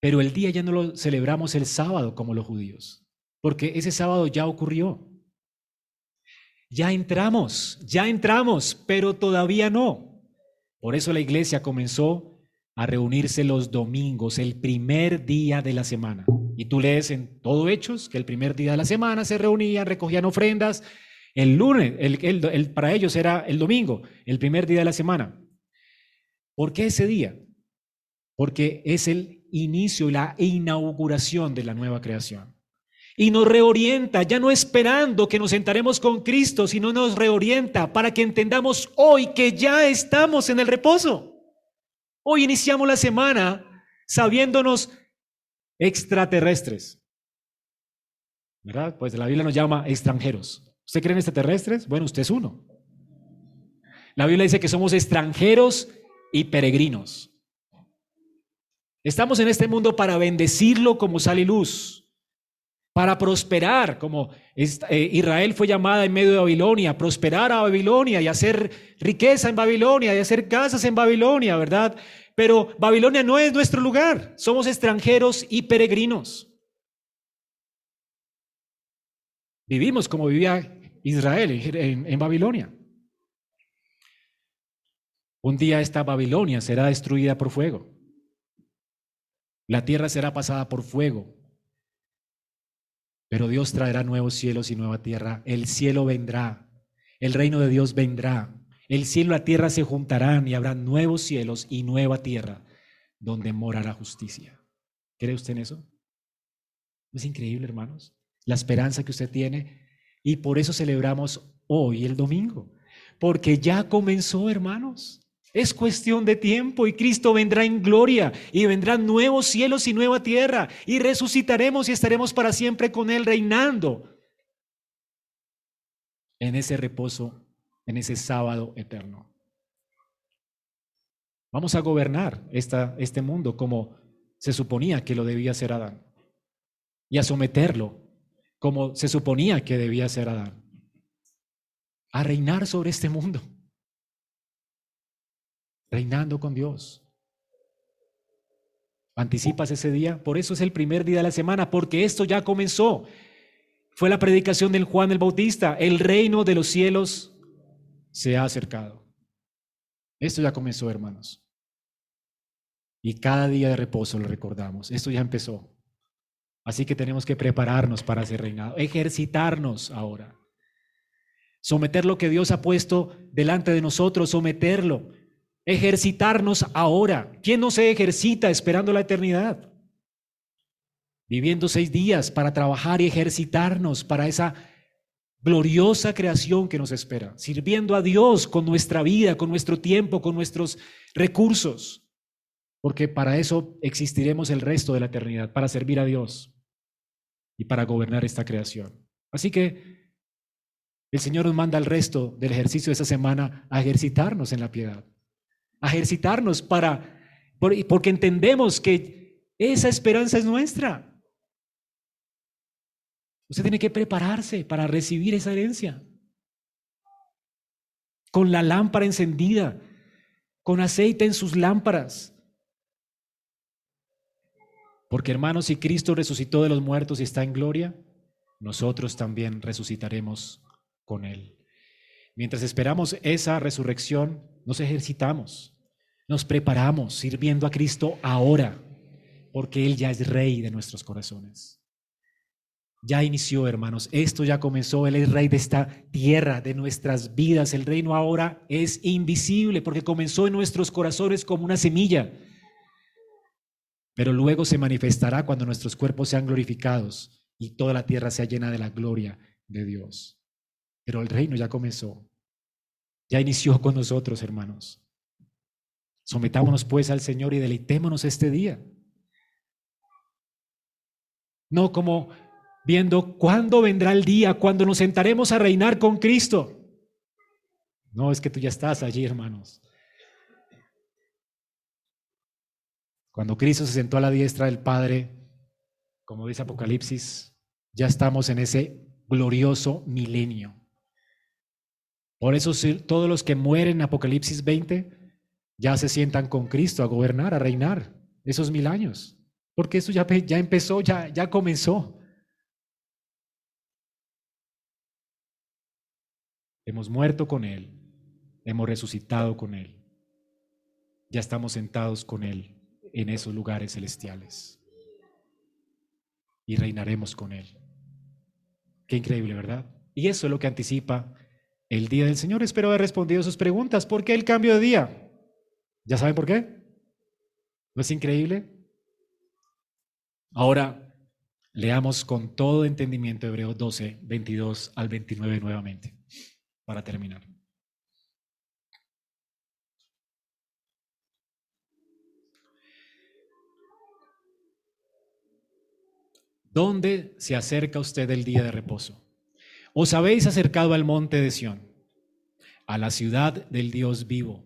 A: Pero el día ya no lo celebramos el sábado como los judíos, porque ese sábado ya ocurrió. Ya entramos, ya entramos, pero todavía no. Por eso la iglesia comenzó a reunirse los domingos, el primer día de la semana. Y tú lees en todo Hechos que el primer día de la semana se reunían, recogían ofrendas. El lunes, el, para ellos era el domingo, el primer día de la semana. ¿Por qué ese día? Porque es el inicio y la inauguración de la nueva creación. Y nos reorienta, ya no esperando que nos sentaremos con Cristo, sino nos reorienta para que entendamos hoy que ya estamos en el reposo. Hoy iniciamos la semana sabiéndonos extraterrestres. ¿Verdad? Pues la Biblia nos llama extranjeros. ¿Usted cree en extraterrestres? Bueno, usted es uno. La Biblia dice que somos extranjeros y peregrinos. Estamos en este mundo para bendecirlo como sal y luz, para prosperar, como eh, Israel fue llamada en medio de Babilonia, prosperar a Babilonia y hacer riqueza en Babilonia y hacer casas en Babilonia, ¿verdad? Pero Babilonia no es nuestro lugar, somos extranjeros y peregrinos. Vivimos como vivía Israel en Babilonia. Un día esta Babilonia será destruida por fuego. La tierra será pasada por fuego. Pero Dios traerá nuevos cielos y nueva tierra. El cielo vendrá. El reino de Dios vendrá. El cielo y la tierra se juntarán y habrá nuevos cielos y nueva tierra donde morará justicia. ¿Cree usted en eso? Es increíble, hermanos, la esperanza que usted tiene. Y por eso celebramos hoy el domingo. Porque ya comenzó, hermanos. Es cuestión de tiempo y Cristo vendrá en gloria y vendrán nuevos cielos y nueva tierra y resucitaremos y estaremos para siempre con Él reinando en ese reposo, en ese sábado eterno. Vamos a gobernar esta, este mundo como se suponía que lo debía hacer Adán y a someterlo como se suponía que debía ser Adán, a reinar sobre este mundo reinando con Dios. ¿Anticipas ese día? Por eso es el primer día de la semana, porque esto ya comenzó. Fue la predicación del Juan el Bautista. El reino de los cielos se ha acercado. Esto ya comenzó, hermanos. Y cada día de reposo lo recordamos. Esto ya empezó. Así que tenemos que prepararnos para ese reinado, ejercitarnos ahora. Someter lo que Dios ha puesto delante de nosotros, someterlo ejercitarnos ahora. ¿Quién no se ejercita esperando la eternidad? Viviendo seis días para trabajar y ejercitarnos para esa gloriosa creación que nos espera, sirviendo a Dios con nuestra vida, con nuestro tiempo, con nuestros recursos, porque para eso existiremos el resto de la eternidad, para servir a Dios y para gobernar esta creación. Así que el Señor nos manda el resto del ejercicio de esta semana a ejercitarnos en la piedad, ejercitarnos para, porque entendemos que esa esperanza es nuestra. Usted tiene que prepararse para recibir esa herencia. Con la lámpara encendida, con aceite en sus lámparas. Porque hermanos, si Cristo resucitó de los muertos y está en gloria, nosotros también resucitaremos con Él. Mientras esperamos esa resurrección, nos ejercitamos, nos preparamos sirviendo a Cristo ahora, porque Él ya es Rey de nuestros corazones. Ya inició, hermanos, esto ya comenzó, Él es Rey de esta tierra, de nuestras vidas. El reino ahora es invisible porque comenzó en nuestros corazones como una semilla pero luego se manifestará cuando nuestros cuerpos sean glorificados y toda la tierra sea llena de la gloria de Dios. Pero el reino ya comenzó, ya inició con nosotros, hermanos. Sometámonos pues al Señor y deleitémonos este día. No como viendo cuándo vendrá el día, cuando nos sentaremos a reinar con Cristo. No, es que tú ya estás allí, hermanos. Cuando Cristo se sentó a la diestra del Padre, como dice Apocalipsis, ya estamos en ese glorioso milenio. Por eso todos los que mueren en Apocalipsis 20 ya se sientan con Cristo a gobernar, a reinar esos mil años. Porque eso ya, ya empezó, ya, ya comenzó. Hemos muerto con Él, hemos resucitado con Él, ya estamos sentados con Él en esos lugares celestiales. Y reinaremos con Él. Qué increíble, ¿verdad? Y eso es lo que anticipa el día del Señor. Espero haber respondido sus preguntas. ¿Por qué el cambio de día? ¿Ya saben por qué? ¿No es increíble? Ahora leamos con todo entendimiento Hebreos 12, 22 al 29 nuevamente, para terminar. ¿Dónde se acerca usted el día de reposo? ¿Os habéis acercado al monte de Sión, a la ciudad del Dios vivo,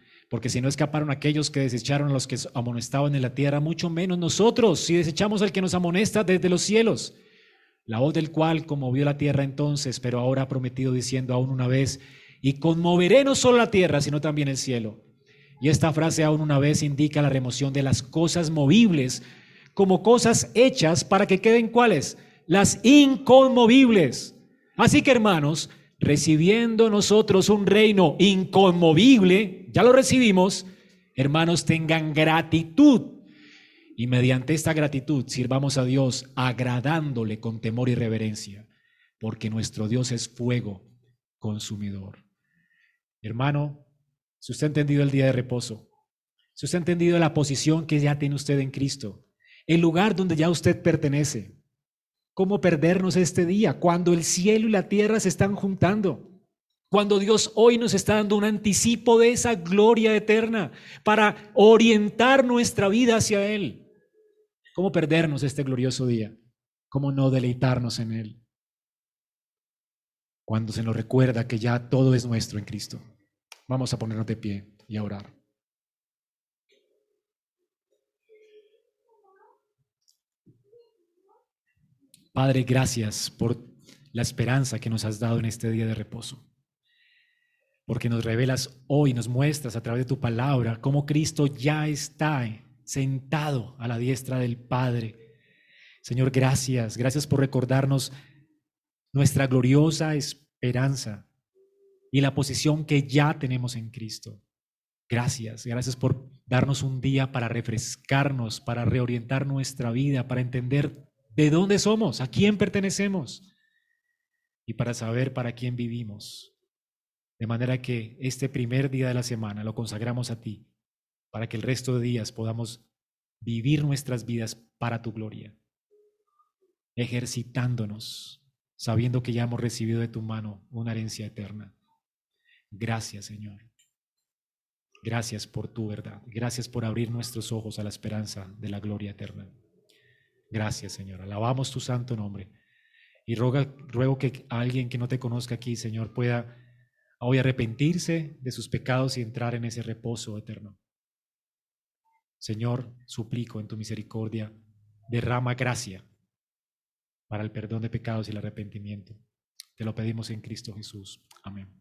A: porque si no escaparon aquellos que desecharon a los que amonestaban en la tierra, mucho menos nosotros, si desechamos al que nos amonesta desde los cielos. La voz del cual conmovió la tierra entonces, pero ahora ha prometido diciendo aún una vez, y conmoveré no solo la tierra, sino también el cielo. Y esta frase aún una vez indica la remoción de las cosas movibles como cosas hechas para que queden cuáles? Las inconmovibles. Así que hermanos, recibiendo nosotros un reino inconmovible, ya lo recibimos, hermanos, tengan gratitud. Y mediante esta gratitud sirvamos a Dios agradándole con temor y reverencia, porque nuestro Dios es fuego consumidor. Hermano, si usted ha entendido el día de reposo, si usted ha entendido la posición que ya tiene usted en Cristo, el lugar donde ya usted pertenece, ¿Cómo perdernos este día cuando el cielo y la tierra se están juntando? Cuando Dios hoy nos está dando un anticipo de esa gloria eterna para orientar nuestra vida hacia Él. ¿Cómo perdernos este glorioso día? ¿Cómo no deleitarnos en Él? Cuando se nos recuerda que ya todo es nuestro en Cristo. Vamos a ponernos de pie y a orar. Padre, gracias por la esperanza que nos has dado en este día de reposo. Porque nos revelas hoy, nos muestras a través de tu palabra cómo Cristo ya está sentado a la diestra del Padre. Señor, gracias, gracias por recordarnos nuestra gloriosa esperanza y la posición que ya tenemos en Cristo. Gracias, gracias por darnos un día para refrescarnos, para reorientar nuestra vida, para entender de dónde somos, a quién pertenecemos y para saber para quién vivimos. De manera que este primer día de la semana lo consagramos a ti, para que el resto de días podamos vivir nuestras vidas para tu gloria, ejercitándonos, sabiendo que ya hemos recibido de tu mano una herencia eterna. Gracias, Señor. Gracias por tu verdad. Gracias por abrir nuestros ojos a la esperanza de la gloria eterna. Gracias, Señor. Alabamos tu santo nombre. Y ruego que alguien que no te conozca aquí, Señor, pueda hoy arrepentirse de sus pecados y entrar en ese reposo eterno. Señor, suplico en tu misericordia, derrama gracia para el perdón de pecados y el arrepentimiento. Te lo pedimos en Cristo Jesús. Amén.